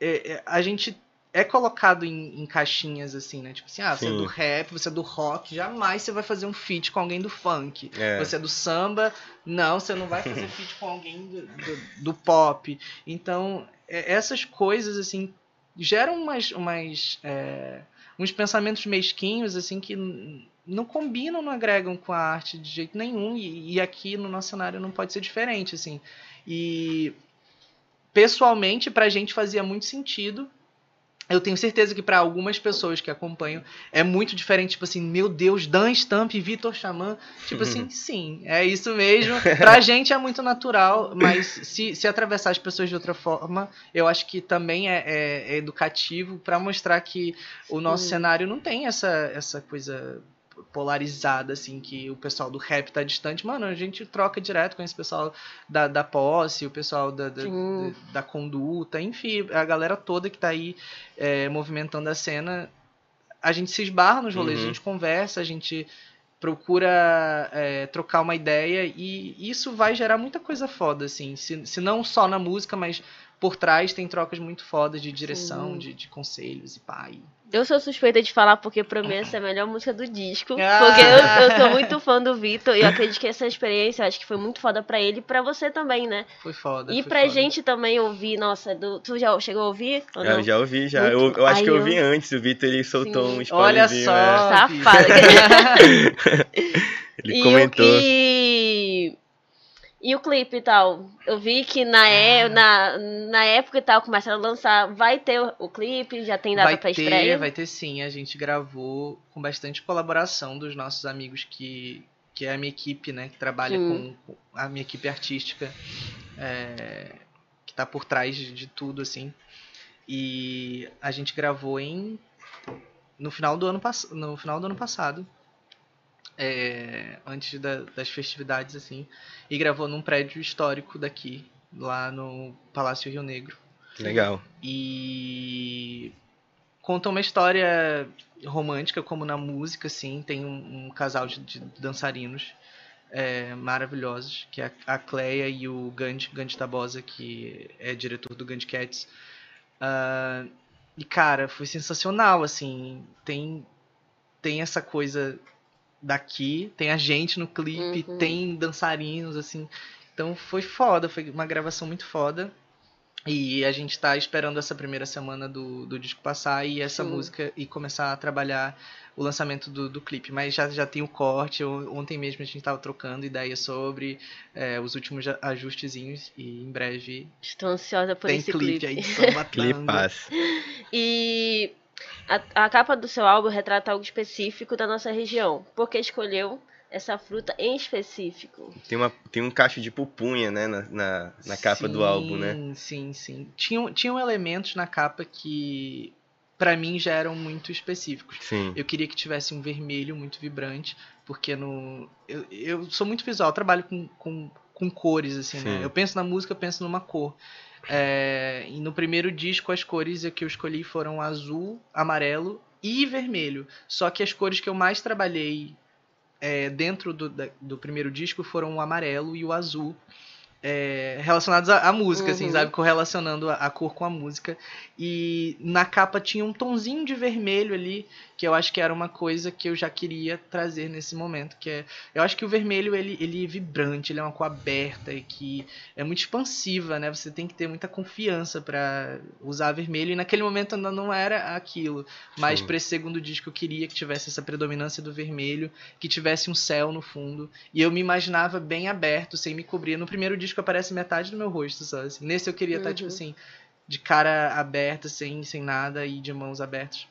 é, é, a gente é colocado em, em, caixinhas, assim, né? Tipo assim, ah, você é do rap, você é do rock, jamais você vai fazer um feat com alguém do funk. É. Você é do samba, não, você não vai fazer feat com alguém do, do, do pop. Então, é, essas coisas, assim, geram umas, umas é, uns pensamentos mesquinhos, assim, que não combinam, não agregam com a arte de jeito nenhum. E, e aqui no nosso cenário não pode ser diferente, assim. E pessoalmente, pra gente fazia muito sentido eu tenho certeza que para algumas pessoas que acompanham é muito diferente, tipo assim, meu Deus, Dan Stamp e Vitor Xamã. Tipo assim, sim, é isso mesmo. Pra gente é muito natural, mas se, se atravessar as pessoas de outra forma, eu acho que também é, é, é educativo para mostrar que o nosso hum. cenário não tem essa, essa coisa polarizada, assim, que o pessoal do rap tá distante. Mano, a gente troca direto com esse pessoal da, da posse, o pessoal da, da, da, da conduta, enfim, a galera toda que tá aí é, movimentando a cena. A gente se esbarra nos rolês, uhum. a gente conversa, a gente procura é, trocar uma ideia e isso vai gerar muita coisa foda, assim. Se, se não só na música, mas por trás tem trocas muito fodas de direção, de, de, conselhos e pai. Eu sou suspeita de falar porque pra mim essa é a melhor música do disco. Ah. Porque eu, eu sou muito fã do Vitor e eu acredito que essa experiência acho que foi muito foda pra ele e pra você também, né? Foi foda. E foi pra foda. gente também ouvir, nossa, do, tu já chegou a ouvir? Eu já ouvi, já. Eu, eu, acho Ai, que eu ouvi eu... antes, o Vitor ele soltou Sim. um spoiler. Olha só, é. safado. ele e comentou. O que e o clipe e tal, eu vi que na, é, na, na época e tal, começaram a lançar, vai ter o, o clipe, já tem data vai pra ter, estreia? Vai ter sim, a gente gravou com bastante colaboração dos nossos amigos que, que é a minha equipe, né, que trabalha com, com, a minha equipe artística, é, que tá por trás de, de tudo, assim. E a gente gravou em no final do ano, no final do ano passado é, antes da, das festividades, assim, e gravou num prédio histórico daqui, lá no Palácio Rio Negro. Legal. E conta uma história romântica, como na música, assim, tem um, um casal de, de dançarinos é, maravilhosos, que é a Cleia e o Gandhi, Gandhi Tabosa, que é diretor do Gandhi Cats. Uh, e, cara, foi sensacional, assim, tem, tem essa coisa daqui, tem a gente no clipe, uhum. tem dançarinos, assim. Então foi foda, foi uma gravação muito foda. E a gente tá esperando essa primeira semana do, do disco passar e essa Sim. música e começar a trabalhar o lançamento do, do clipe. Mas já, já tem o corte, ontem mesmo a gente tava trocando ideias sobre é, os últimos ajustezinhos e em breve. Estou ansiosa por tem esse clipe. clipe. aí, Clipaço. e a, a capa do seu álbum retrata algo específico da nossa região. Por que escolheu essa fruta em específico? Tem, uma, tem um cacho de pupunha, né, na, na, na capa sim, do álbum, né? Sim, sim. Tinham, tinham elementos na capa que, para mim, já eram muito específicos. Sim. Eu queria que tivesse um vermelho muito vibrante, porque no eu, eu sou muito visual, eu trabalho com, com, com cores, assim, né? Eu penso na música, eu penso numa cor. É, e no primeiro disco, as cores que eu escolhi foram azul, amarelo e vermelho. Só que as cores que eu mais trabalhei é, dentro do, do primeiro disco foram o amarelo e o azul é, relacionados à, à música, assim, uhum. assim, sabe? Correlacionando a, a, cor com a música. E na capa tinha um tonzinho de vermelho ali, que eu acho que era uma coisa que eu já queria trazer nesse momento. Que é, eu acho que o vermelho ele, ele é vibrante, ele é uma cor aberta e que é muito expansiva, né? Você tem que ter muita confiança para usar vermelho. E naquele momento ainda não era aquilo. Mas para esse segundo disco eu queria que tivesse essa predominância do vermelho, que tivesse um céu no fundo. E eu me imaginava bem aberto, sem me cobrir. No primeiro disco aparece metade do meu rosto só. Assim. Nesse eu queria estar, uhum. tipo assim, de cara aberta, sem, sem nada e de mãos abertas.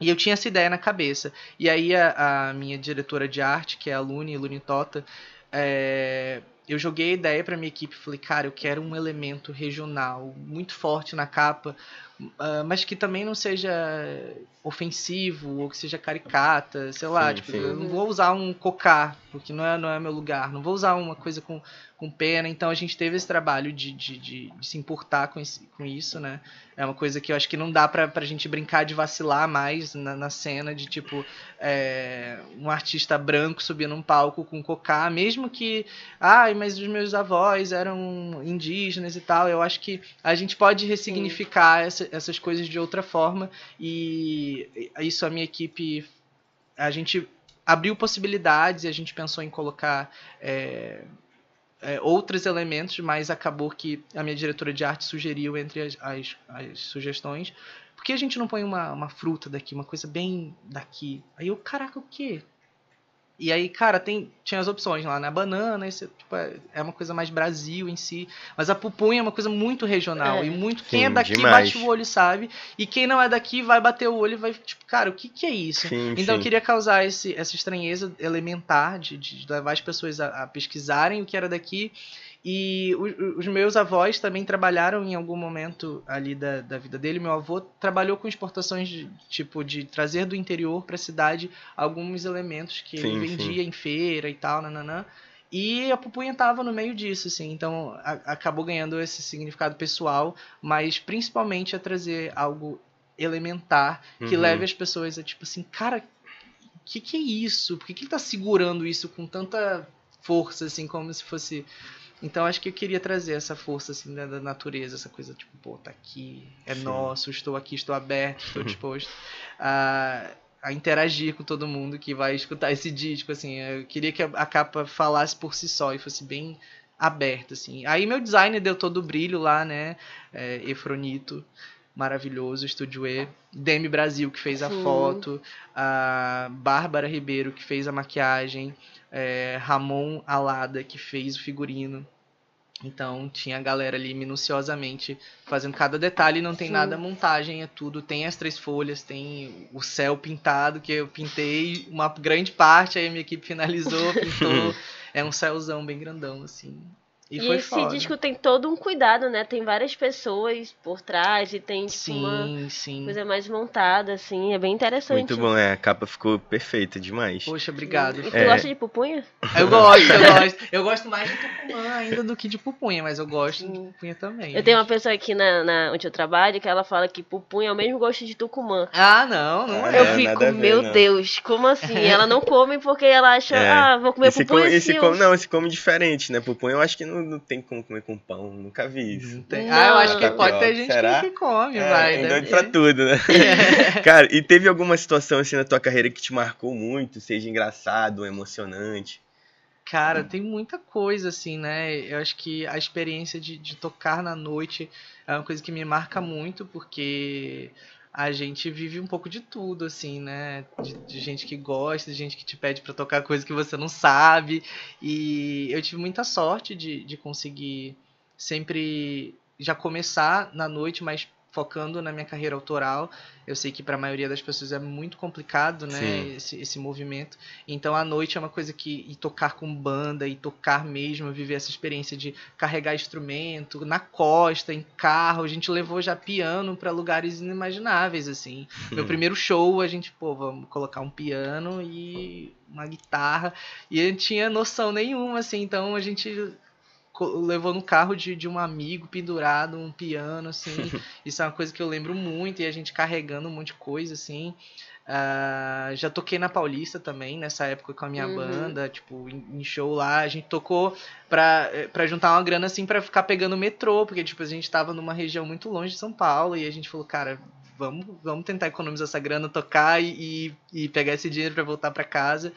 E eu tinha essa ideia na cabeça. E aí a, a minha diretora de arte, que é a Luni, Luni Tota, é, eu joguei a ideia para minha equipe. Falei, cara, eu quero um elemento regional muito forte na capa, uh, mas que também não seja ofensivo ou que seja caricata, sei lá, Sim, tipo, sim. eu não vou usar um cocá, porque não é, não é meu lugar, não vou usar uma coisa com, com pena, então a gente teve esse trabalho de, de, de, de se importar com, esse, com isso, né? É uma coisa que eu acho que não dá pra, pra gente brincar de vacilar mais na, na cena, de tipo, é, um artista branco subir num palco com cocá, mesmo que, ai, mas os meus avós eram indígenas e tal, eu acho que a gente pode ressignificar essa, essas coisas de outra forma e isso a minha equipe, a gente abriu possibilidades e a gente pensou em colocar é, é, outros elementos, mas acabou que a minha diretora de arte sugeriu entre as, as, as sugestões. Por que a gente não põe uma, uma fruta daqui, uma coisa bem daqui? Aí eu, caraca, o quê? E aí, cara, tem, tinha as opções lá, né? A banana, esse, tipo, é é uma coisa mais Brasil em si. Mas a pupunha é uma coisa muito regional. É. E muito. Quem é Sim, daqui demais. bate o olho, sabe? E quem não é daqui vai bater o olho e vai, tipo, cara, o que, que é isso? Sim, Então eu sim. queria causar esse, essa estranheza elementar de, de levar as pessoas a, a pesquisarem o que era daqui. E o- os meus avós também trabalharam em algum momento ali da, da vida dele. Meu avô trabalhou com exportações de tipo de trazer do interior para a cidade alguns elementos que Sim, ele sim. vendia em feira e tal, nananã. E a pupunha tava no meio disso, assim, então a- acabou ganhando esse significado pessoal, mas principalmente a trazer algo elementar que Uhum. leve as pessoas a tipo assim, cara, o que, que é isso? Por que, que ele tá segurando isso com tanta força, assim, como se fosse. Então acho que eu queria trazer essa força assim da, da natureza, essa coisa tipo, pô, tá aqui, é Sim. nosso, estou aqui, estou aberto, estou disposto a, a interagir com todo mundo que vai escutar esse disco, assim. Eu queria que a, a capa falasse por si só e fosse bem aberta, assim. Aí meu design deu todo o brilho lá, né? É, Efronito, maravilhoso, Estúdio E. Demi Brasil, que fez a Sim. foto. A Bárbara Ribeiro, que fez a maquiagem. É, Ramon Alada, que fez o figurino. Então tinha a galera ali minuciosamente fazendo cada detalhe, não tem Sim. nada montagem, é tudo. Tem as três folhas, tem o céu pintado, que eu pintei uma grande parte, aí a minha equipe finalizou, pintou. é um céuzão bem grandão, assim. E, E, foi esse foda. disco tem todo um cuidado, né? Tem várias pessoas por trás e tem, tipo, uma Sim, sim. coisa mais montada, assim. É bem interessante. Muito bom, é. A capa ficou perfeita demais. Poxa, obrigado. E tu É. gosta de pupunha? Eu gosto, eu gosto. Eu gosto mais de Tucumã ainda do que de pupunha, mas eu gosto de Sim. pupunha também. Eu tenho uma pessoa aqui na, na- onde eu trabalho que ela fala que pupunha é o mesmo gosto de tucumã. Ah, não, não Ah, é. Eu nada fico, ver, meu não. Deus, como assim? Ela não come porque ela acha, É. ah, vou comer E se pupunha come, e se sim. come- não, se come diferente, né? Pupunha eu acho que não, não tem como comer com pão, nunca vi isso. Não tem-. Ah, eu acho que pode ter gente será? que, come, É, vai. tem deve doido pra ter. tudo, né? Cara, e teve alguma situação assim na tua carreira que te marcou muito, seja engraçado, emocionante? Cara, tem muita coisa, assim, né? Eu acho que a experiência de, de tocar na noite é uma coisa que me marca muito, porque a gente vive um pouco de tudo, assim, né? De, de gente que gosta, de gente que te pede pra tocar coisa que você não sabe. E eu tive muita sorte de, de conseguir sempre já começar na noite, mas focando na minha carreira autoral. Eu sei que para a maioria das pessoas é muito complicado, né, esse, esse movimento. Então a noite é uma coisa que e tocar com banda e tocar mesmo, viver essa experiência de carregar instrumento na costa, em carro, a gente levou já piano para lugares inimagináveis assim. Meu primeiro show, a gente, pô, vamos colocar um piano e uma guitarra. E eu não tinha noção nenhuma, assim, então a gente levou no carro de, de um amigo pendurado um piano, assim. Isso é uma coisa que eu lembro muito, e a gente carregando um monte de coisa, assim. Ah, já toquei na Paulista também, nessa época com a minha Uhum. banda, tipo, em, em show lá. A gente tocou pra, eh, pra juntar uma grana, assim, pra ficar pegando metrô, porque, tipo, a gente tava numa região muito longe de São Paulo, e a gente falou, cara, vamos, vamos tentar economizar essa grana, tocar e, e, e pegar esse dinheiro pra voltar pra casa.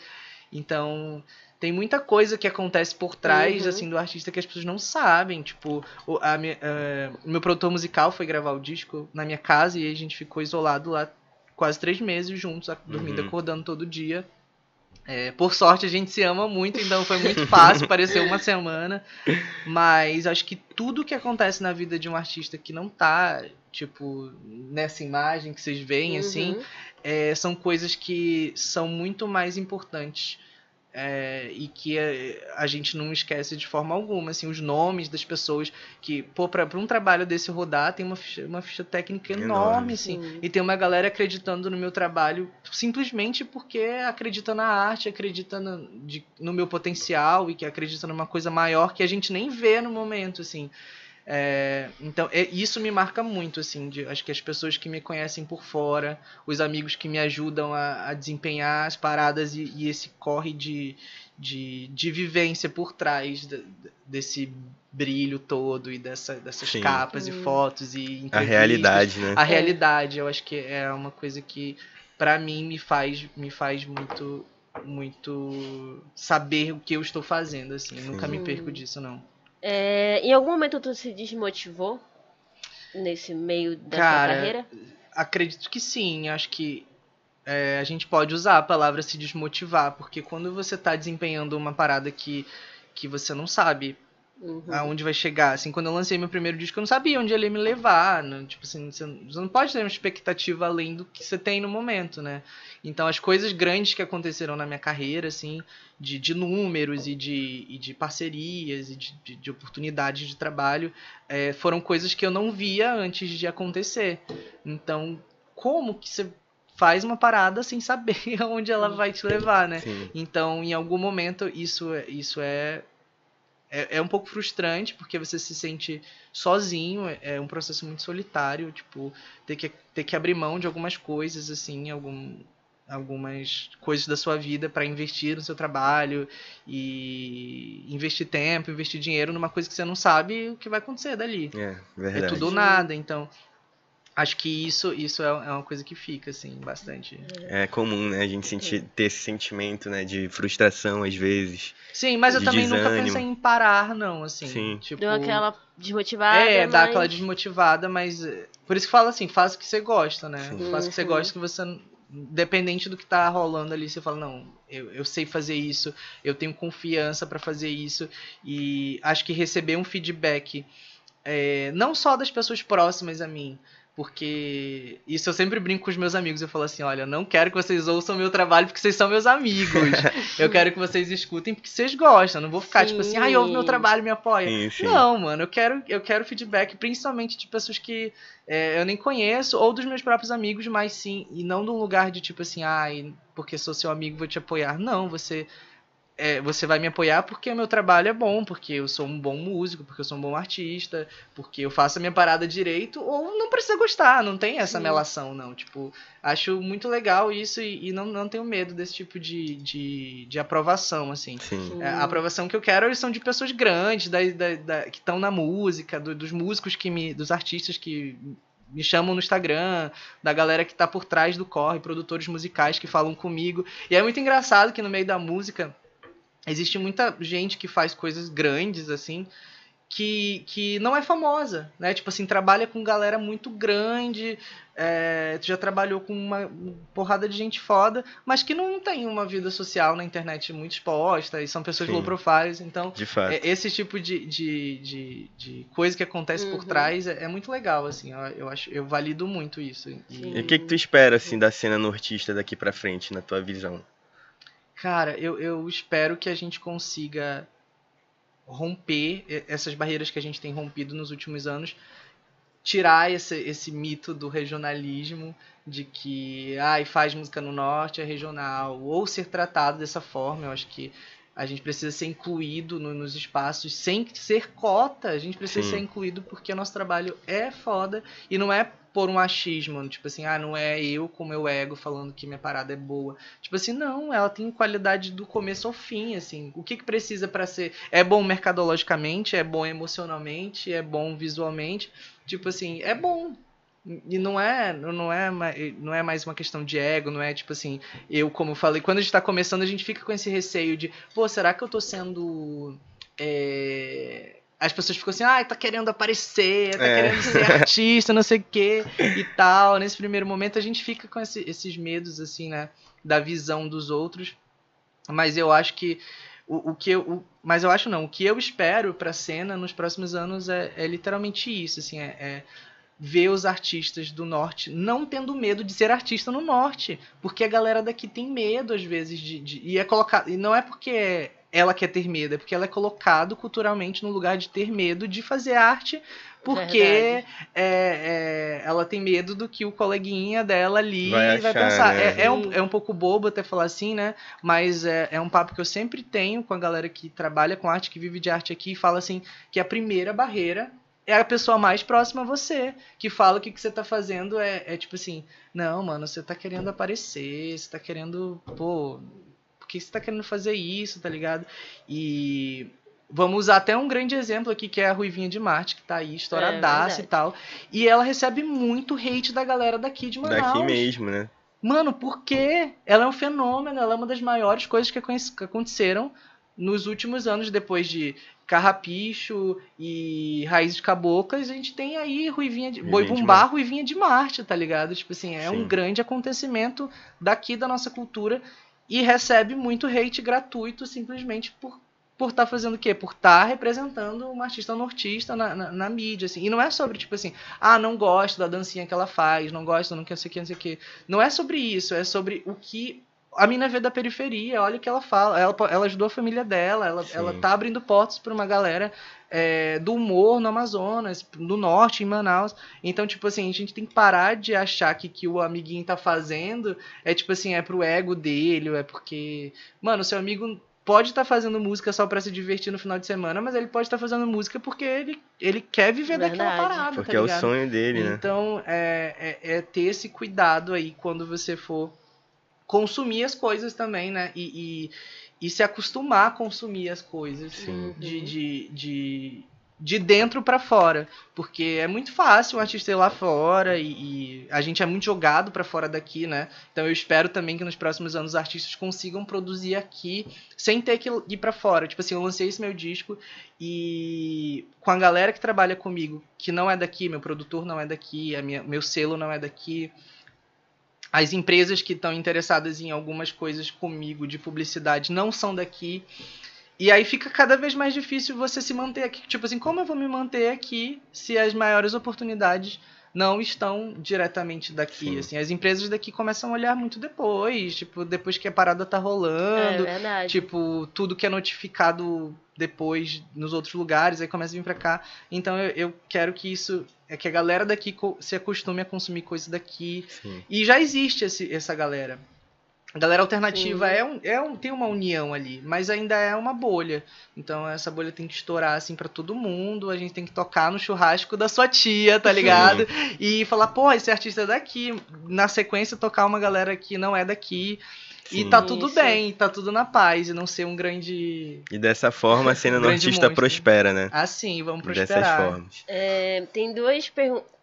Então, tem muita coisa que acontece por trás, Uhum. assim, do artista que as pessoas não sabem. Tipo, o, a minha- o meu produtor musical foi gravar o disco na minha casa e a gente ficou isolado lá quase três meses juntos, dormindo, Uhum. acordando todo dia. É, por sorte a gente se ama muito, então foi muito fácil, pareceu uma semana. Mas acho que tudo que acontece na vida de um artista que não tá, tipo, nessa imagem que vocês veem, assim, Uhum. é, são coisas que são muito mais importantes é, e que a, a, gente não esquece de forma alguma, assim, os nomes das pessoas que, pô, para um trabalho desse rodar tem uma ficha, uma ficha técnica enorme, enorme assim, sim. e tem uma galera acreditando no meu trabalho simplesmente porque acredita na arte, acredita no, de, no meu potencial e que acredita numa coisa maior que a gente nem vê no momento, assim. É, então, é, isso me marca muito, assim, de, acho que as pessoas que me conhecem por fora, os amigos que me ajudam a, a desempenhar as paradas e, e, esse corre de, de, de vivência por trás de, desse brilho todo e dessa, dessas Sim. capas e fotos e A realidade, né? A realidade, eu acho que é uma coisa que, para mim, me faz, me faz muito muito saber o que eu estou fazendo, assim. Nunca me perco disso, não. É, em algum momento tu se desmotivou nesse meio da Cara, carreira? Acredito que sim. Acho que é, a gente pode usar a palavra se desmotivar, porque quando você está desempenhando uma parada que, que você não sabe Uhum. aonde vai chegar. Assim, quando eu lancei meu primeiro disco, eu não sabia onde ele ia me levar. Né? Tipo assim, você não pode ter uma expectativa além do que você tem no momento, né? Então, as coisas grandes que aconteceram na minha carreira, assim, de, de números e de, e de parcerias e de, de, de oportunidades de trabalho, é, foram coisas que eu não via antes de acontecer. Então, como que você faz uma parada sem saber aonde ela vai te levar, né? Sim. Então, em algum momento, isso, é, isso é é, é um pouco frustrante porque você se sente sozinho, é, é um processo muito solitário, tipo, ter que, ter que abrir mão de algumas coisas, assim, algum, algumas coisas da sua vida para investir no seu trabalho e investir tempo, investir dinheiro numa coisa que você não sabe o que vai acontecer dali. É, verdade. É tudo ou nada, então acho que isso isso é, é uma coisa que fica assim bastante é comum né a gente sentir ter esse sentimento né de frustração às vezes sim mas eu também desânimo. nunca pensei em parar não assim sim. tipo deu aquela desmotivada é mas... dá aquela desmotivada mas eh, por isso que fala assim faça o que você gosta né sim. faça o que você uhum. gosta que você dependente do que tá rolando ali você fala não eu, eu sei fazer isso eu tenho confiança para fazer isso e acho que receber um feedback é, não só das pessoas próximas a mim porque isso eu sempre brinco com os meus amigos. Eu falo assim: olha, eu não quero que vocês ouçam meu trabalho porque vocês são meus amigos. eu quero que vocês escutem porque vocês gostam. Eu não vou ficar sim. tipo assim, ai, ah, ouve meu trabalho me apoia. Sim, sim. Não, mano, eu quero, eu quero feedback, principalmente de pessoas que é, eu nem conheço, ou dos meus próprios amigos, mas sim, e não de um lugar de tipo assim, ai, porque sou seu amigo, vou te apoiar. Não, você é, você vai me apoiar porque o meu trabalho é bom, porque eu sou um bom músico, porque eu sou um bom artista, porque eu faço a minha parada direito, ou não precisa gostar, não tem essa Sim. melação, não. Tipo, acho muito legal isso e, e, não, não tenho medo desse tipo de, de, de aprovação, assim. É, a aprovação que eu quero são de pessoas grandes, da, da, da que estão na música, do, dos músicos que me. dos artistas que me chamam no Instagram, da galera que tá por trás do corre, produtores musicais que falam comigo. E é muito engraçado que no meio da música existe muita gente que faz coisas grandes, assim, que, que não é famosa, né? Tipo assim, trabalha com galera muito grande, é, tu já trabalhou com uma porrada de gente foda, mas que não tem uma vida social na internet muito exposta, e são pessoas Sim. low profiles, então é, esse tipo de, de, de, de, coisa que acontece uhum. por trás é, é, muito legal, assim, eu, eu, acho, eu valido muito isso. E, e o que, que tu espera, assim, da cena nortista daqui pra frente, na tua visão? Cara, eu, eu espero que a gente consiga romper essas barreiras que a gente tem rompido nos últimos anos, tirar esse, esse mito do regionalismo, de que ah, faz música no norte, é regional, ou ser tratado dessa forma. Eu acho que a gente precisa ser incluído no, nos espaços sem ser cota. A gente precisa Sim. ser incluído porque o nosso trabalho é foda e não é por um achismo, tipo assim, ah, não é eu com meu ego falando que minha parada é boa. Tipo assim, não, ela tem qualidade do começo ao fim, assim. O que que precisa para ser é bom mercadologicamente, é bom emocionalmente, é bom visualmente. Tipo assim, é bom. E não é, não é, não é mais uma questão de ego, não é tipo assim, eu como eu falei, quando a gente tá começando, a gente fica com esse receio de, pô, será que eu tô sendo é, as pessoas ficam assim, ah, tá querendo aparecer, tá é. querendo ser artista, não sei o quê e tal. Nesse primeiro momento a gente fica com esse, esses medos, assim, né, da visão dos outros. Mas eu acho que o, o que eu, o, mas eu acho não, o que eu espero pra cena nos próximos anos é, é literalmente isso, assim, é, é ver os artistas do norte não tendo medo de ser artista no norte, porque a galera daqui tem medo às vezes de, de e é colocado e não é porque ela quer ter medo, é porque ela é colocado culturalmente no lugar de ter medo de fazer arte, porque é, é, ela tem medo do que o coleguinha dela ali vai, vai pensar. Né? É, é, um, é um pouco bobo até falar assim, né? Mas é, é um papo que eu sempre tenho com a galera que trabalha com arte, que vive de arte aqui, e fala assim que a primeira barreira é a pessoa mais próxima a você, que fala que o que você tá fazendo é, é tipo assim, não, mano, você tá querendo aparecer, você tá querendo, pô, por que você tá querendo fazer isso, tá ligado? E vamos usar até um grande exemplo aqui, que é a Ruivinha de Marte, que tá aí, estouradaça é, e tal. E ela recebe muito hate da galera daqui de Manaus. Daqui mesmo, né? Mano, porque ela é um fenômeno, ela é uma das maiores coisas que aconteceram nos últimos anos, depois de Carrapicho e Raízes Caboclas, a gente tem aí Ruivinha de. Boi Bumbá, Ruivinha de Marte, tá ligado? Tipo assim, é Sim. um grande acontecimento daqui da nossa cultura e recebe muito hate gratuito simplesmente por por estar tá fazendo o quê? Por estar tá representando uma artista nortista na, na, na, mídia, assim. E não é sobre, tipo assim, ah, não gosto da dancinha que ela faz, não gosto, não quer sei o que, não sei o que. Não é sobre isso, é sobre o que a mina vê da periferia, olha o que ela fala. Ela, ela ajudou a família dela, ela, ela tá abrindo portas para uma galera é, do humor no Amazonas, no norte, em Manaus. Então, tipo assim, a gente tem que parar de achar que que o amiguinho tá fazendo é tipo assim, é pro ego dele, é porque. Mano, seu amigo pode estar tá fazendo música só para se divertir no final de semana, mas ele pode estar tá fazendo música porque ele, ele quer viver Verdade. daquela parada. Porque tá é o sonho dele, né? Então, é, é, é ter esse cuidado aí quando você for consumir as coisas também, né? E, e, e se acostumar a consumir as coisas Sim. de, de, de, de dentro para fora, porque é muito fácil um artista ir lá fora e, e a gente é muito jogado para fora daqui, né? Então eu espero também que nos próximos anos os artistas consigam produzir aqui sem ter que ir para fora. Tipo assim, eu lancei esse meu disco e com a galera que trabalha comigo, que não é daqui, meu produtor não é daqui, a minha, meu selo não é daqui, as empresas que estão interessadas em algumas coisas comigo de publicidade não são daqui. E aí fica cada vez mais difícil você se manter aqui. Tipo assim, como eu vou me manter aqui se as maiores oportunidades não estão diretamente daqui, Sim. assim. As empresas daqui começam a olhar muito depois, tipo, depois que a parada tá rolando. É tipo, tudo que é notificado depois nos outros lugares, aí começa a vir pra cá. Então eu, eu quero que isso. É que a galera daqui se acostume a consumir coisas daqui. Sim. E já existe esse, essa galera. A galera alternativa é um, é um, tem uma união ali, mas ainda é uma bolha. Então essa bolha tem que estourar assim para todo mundo. A gente tem que tocar no churrasco da sua tia, tá ligado? Sim. E falar, pô, esse artista é daqui. Na sequência, tocar uma galera que não é daqui. Sim. E tá tudo Isso. bem, tá tudo na paz, e não ser um grande. E dessa forma a cena um artista monstro. prospera, né? Assim, vamos prosperar. Dessas formas. É, tem duas perguntas.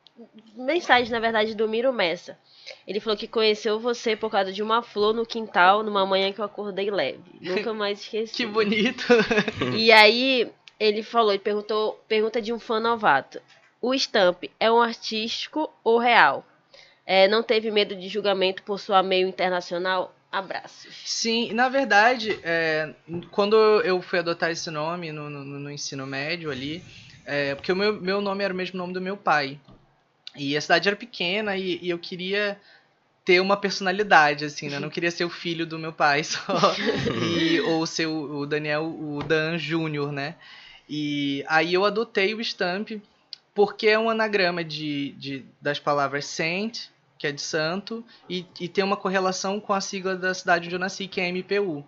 Mensagens, na verdade, do Miro Messa. Ele falou que conheceu você por causa de uma flor no quintal numa manhã que eu acordei leve. Nunca mais esqueci. que bonito. e aí ele falou, ele perguntou, pergunta de um fã novato. O Stamp é um artístico ou real? É, não teve medo de julgamento por sua meio internacional? Abraços. Sim, na verdade, é, quando eu fui adotar esse nome no, no, no ensino médio ali, é, porque o meu, meu nome era o mesmo nome do meu pai. E a cidade era pequena e, e eu queria ter uma personalidade, assim, né? Eu não queria ser o filho do meu pai só. e, ou ser o, o Daniel, o Dan Júnior, né? E aí eu adotei o Stamp porque é um anagrama de, de, das palavras saint, que é de santo, e, e tem uma correlação com a sigla da cidade onde eu nasci, que é MPU.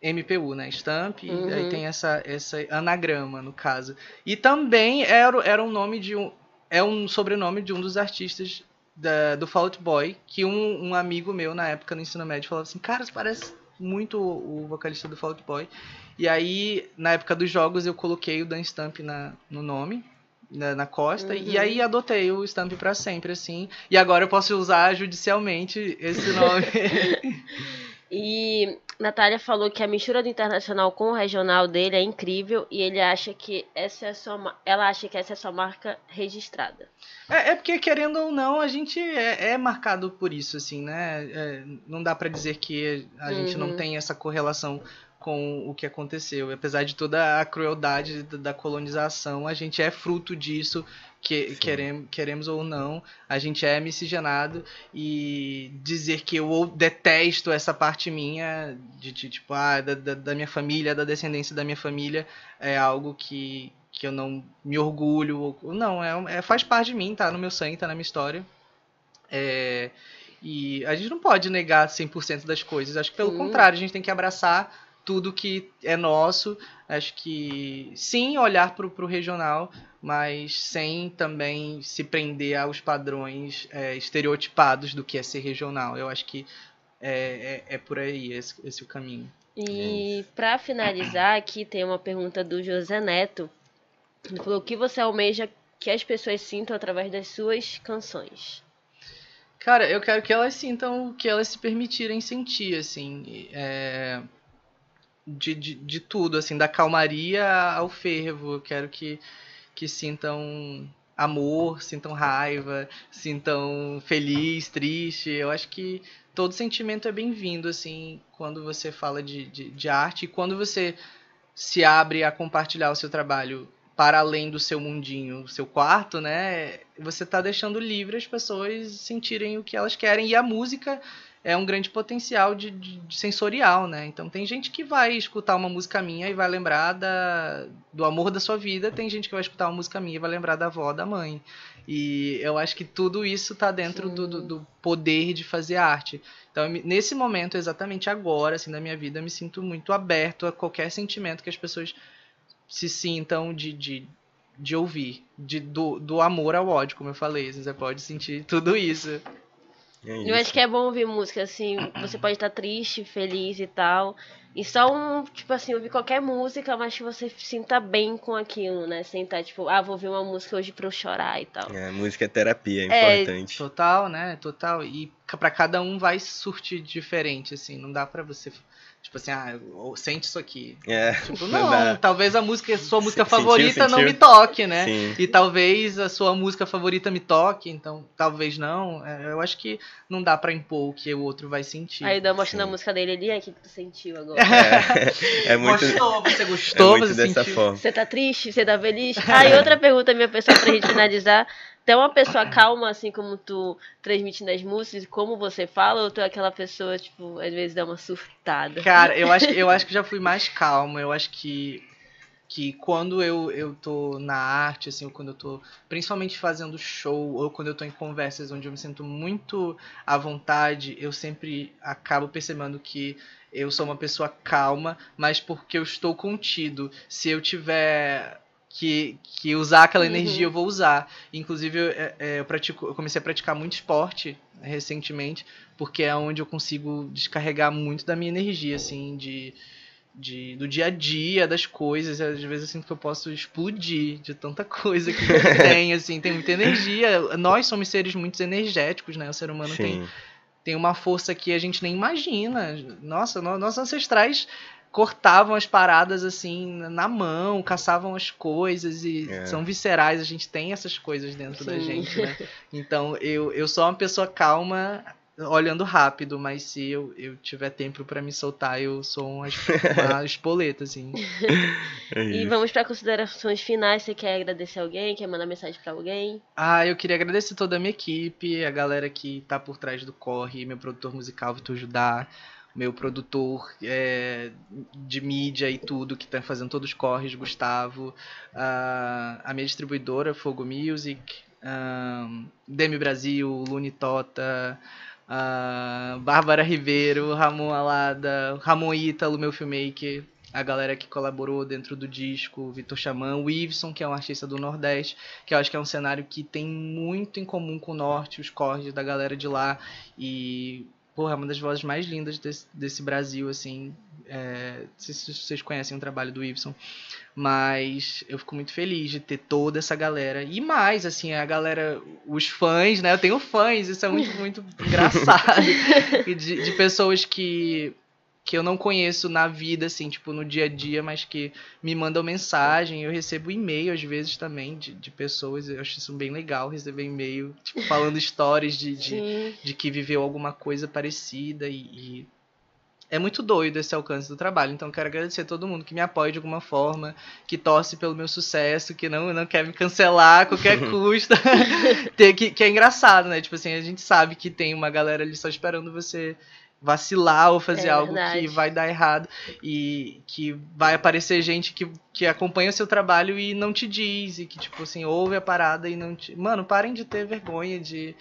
MPU, né? Stamp, uhum. e aí tem essa, essa anagrama, no caso. E também era, era um nome de um, é um sobrenome de um dos artistas da, do Fault Boy, que um, um, amigo meu na época no ensino médio falava assim, cara, parece muito o vocalista do Fault Boy. E aí, na época dos jogos, eu coloquei o Dan Stamp na, no nome, na, na costa, uhum. e aí adotei o Stamp para sempre, assim. E agora eu posso usar judicialmente esse nome. e Natália falou que a mistura do internacional com o regional dele é incrível e ele acha que essa é sua, ela acha que essa é sua marca registrada. É, é porque querendo ou não a gente é, é marcado por isso assim, né? É, não dá para dizer que a gente não uhum. tem essa correlação com o que aconteceu. Apesar de toda a crueldade da colonização, a gente é fruto disso, que queremos, queremos ou não, a gente é miscigenado e dizer que eu detesto essa parte minha, de, de tipo, ah, da, da, da minha família, da descendência da minha família, é algo que, que eu não me orgulho. Não, é, é, faz parte de mim, tá no meu sangue, tá na minha história. É, e a gente não pode negar 100% das coisas. Acho que pelo sim. contrário, a gente tem que abraçar tudo que é nosso. Acho que sim, olhar para o regional, mas sem também se prender aos padrões é, estereotipados do que é ser regional. Eu acho que é, é, é por aí esse, esse o caminho. E para finalizar, aqui tem uma pergunta do José Neto. Ele falou: o que você almeja que as pessoas sintam através das suas canções? Cara, eu quero que elas sintam o que elas se permitirem sentir, assim. É de, de, de tudo, assim, da calmaria ao fervo. Eu quero que, que sintam amor, sintam raiva, sintam feliz, triste. Eu acho que todo sentimento é bem-vindo, assim, quando você fala de, de, de, arte e quando você se abre a compartilhar o seu trabalho para além do seu mundinho, seu quarto, né? Você está deixando livre as pessoas sentirem o que elas querem. E a música é um grande potencial de, de, de, sensorial, né? Então tem gente que vai escutar uma música minha e vai lembrar da, do amor da sua vida, tem gente que vai escutar uma música minha e vai lembrar da avó, da mãe. E eu acho que tudo isso está dentro do, do, do, poder de fazer arte. Então, nesse momento, exatamente agora, assim, da minha vida, eu me sinto muito aberto a qualquer sentimento que as pessoas se sintam de, de, de ouvir. De, do, do amor ao ódio, como eu falei. Você pode sentir tudo isso. É eu acho que é bom ouvir música, assim, você pode estar triste, feliz e tal. E só um, tipo assim, ouvir qualquer música, mas que você sinta bem com aquilo, né? Sem estar, tipo, ah, vou ouvir uma música hoje pra eu chorar e tal. É, música é terapia, é, é importante. Total, né? Total. E para cada um vai surtir diferente, assim. Não dá para você Tipo assim, ah, sente isso aqui. É, tipo, não, talvez a música, sua música sentiu, favorita sentiu. não me toque, né? Sim. E talvez a sua música favorita me toque, então talvez não. É, eu acho que não dá pra impor o que o outro vai sentir. Aí dá mostrando a música dele ali, o que, que tu sentiu agora? É, é muito, Gostou, você gostou, é muito você dessa sentiu. Forma. Você tá triste, você tá feliz? Aí outra pergunta, minha pessoa, pra gente finalizar. Tu é uma pessoa calma, assim como tu transmite nas músicas, como você fala, ou tu é aquela pessoa, tipo, às vezes dá uma surtada? Cara, eu acho, eu acho que já fui mais calma. Eu acho que, que quando eu, eu tô na arte, assim, ou quando eu tô principalmente fazendo show, ou quando eu tô em conversas onde eu me sinto muito à vontade, eu sempre acabo percebendo que eu sou uma pessoa calma, mas porque eu estou contido. Se eu tiver que, que usar aquela uhum. energia eu vou usar. Inclusive, eu, é, é, eu, pratico, eu comecei a praticar muito esporte recentemente, porque é onde eu consigo descarregar muito da minha energia, assim, de, de, do dia a dia, das coisas. Às vezes eu sinto que eu posso explodir de tanta coisa que eu tenho, assim, tem muita energia. Nós somos seres muito energéticos, né? O ser humano tem, tem uma força que a gente nem imagina. Nossa, no, nossos ancestrais cortavam as paradas assim na mão, caçavam as coisas e é. são viscerais, a gente tem essas coisas dentro Sim. da gente, né? Então eu, eu sou uma pessoa calma olhando rápido, mas se eu, eu tiver tempo para me soltar, eu sou uma, uma espoleta, assim. É e vamos para considerações finais. Você quer agradecer alguém? Quer mandar mensagem para alguém? Ah, eu queria agradecer toda a minha equipe, a galera que tá por trás do Corre, meu produtor musical Vitor Judá, meu produtor é, de mídia e tudo, que está fazendo todos os corres, Gustavo, uh, a minha distribuidora, Fogo Music, uh, Demi Brasil, Luni Tota, uh, Bárbara Ribeiro, Ramon Alada, Ramon Ítalo, meu filmmaker, a galera que colaborou dentro do disco, Vitor Xamã, o Iveson, que é um artista do Nordeste, que eu acho que é um cenário que tem muito em comum com o Norte, os corres da galera de lá, e porra, é uma das vozes mais lindas desse, desse Brasil, assim. É, não sei se vocês conhecem o trabalho do Ibson, mas eu fico muito feliz de ter toda essa galera. E mais, assim, a galera, os fãs, né? Eu tenho fãs, isso é muito, muito engraçado. de, de pessoas que que eu não conheço na vida, assim, tipo, no dia a dia, mas que me mandam mensagem. Eu recebo e-mail, às vezes, também, de, de pessoas. Eu acho isso bem legal, receber e-mail, tipo, falando histórias de, de, de, que viveu alguma coisa parecida. E, e, é muito doido esse alcance do trabalho. Então quero agradecer a todo mundo que me apoia de alguma forma, que torce pelo meu sucesso, que não, não quer me cancelar a qualquer custo. que, que é engraçado, né? Tipo assim, a gente sabe que tem uma galera ali só esperando você vacilar ou fazer É algo que vai dar errado e que vai aparecer gente que, que acompanha o seu trabalho e não te diz e que tipo assim ouve a parada e não te mano parem de ter vergonha de,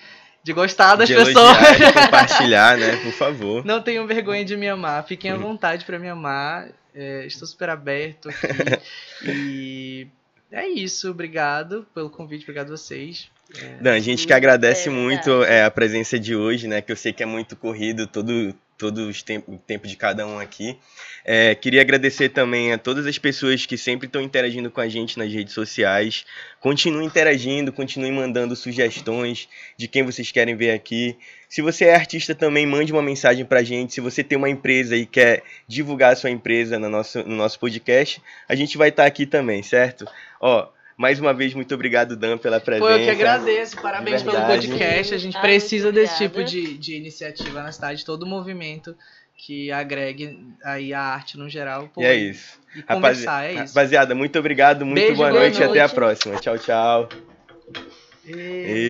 de gostar das de pessoas elogiar, de compartilhar, né? Por favor. não tenham vergonha de me amar fiquem à vontade pra me amar É, estou super aberto aqui e é isso obrigado pelo convite obrigado a vocês Dan, a gente que agradece É muito é, a presença de hoje, né? Que eu sei que é muito corrido todo, todo os tempo, o tempo de cada um aqui. É, queria agradecer também a todas as pessoas que sempre estão interagindo com a gente nas redes sociais. Continuem interagindo, continuem mandando sugestões de quem vocês querem ver aqui. Se você é artista também, mande uma mensagem pra gente. Se você tem uma empresa e quer divulgar a sua empresa no nosso, no nosso podcast, a gente vai estar aqui também, certo? Ó, mais uma vez, muito obrigado, Dan, pela presença. Pô, eu que agradeço. Parabéns pelo podcast. A gente precisa desse tipo de, de iniciativa na cidade, todo movimento que agregue aí a arte no geral. Pô, E é isso. E Rapazi- é isso. Rapaziada, muito obrigado, muito Beijo, boa boa noite e até a noite. próxima. Tchau, tchau. E-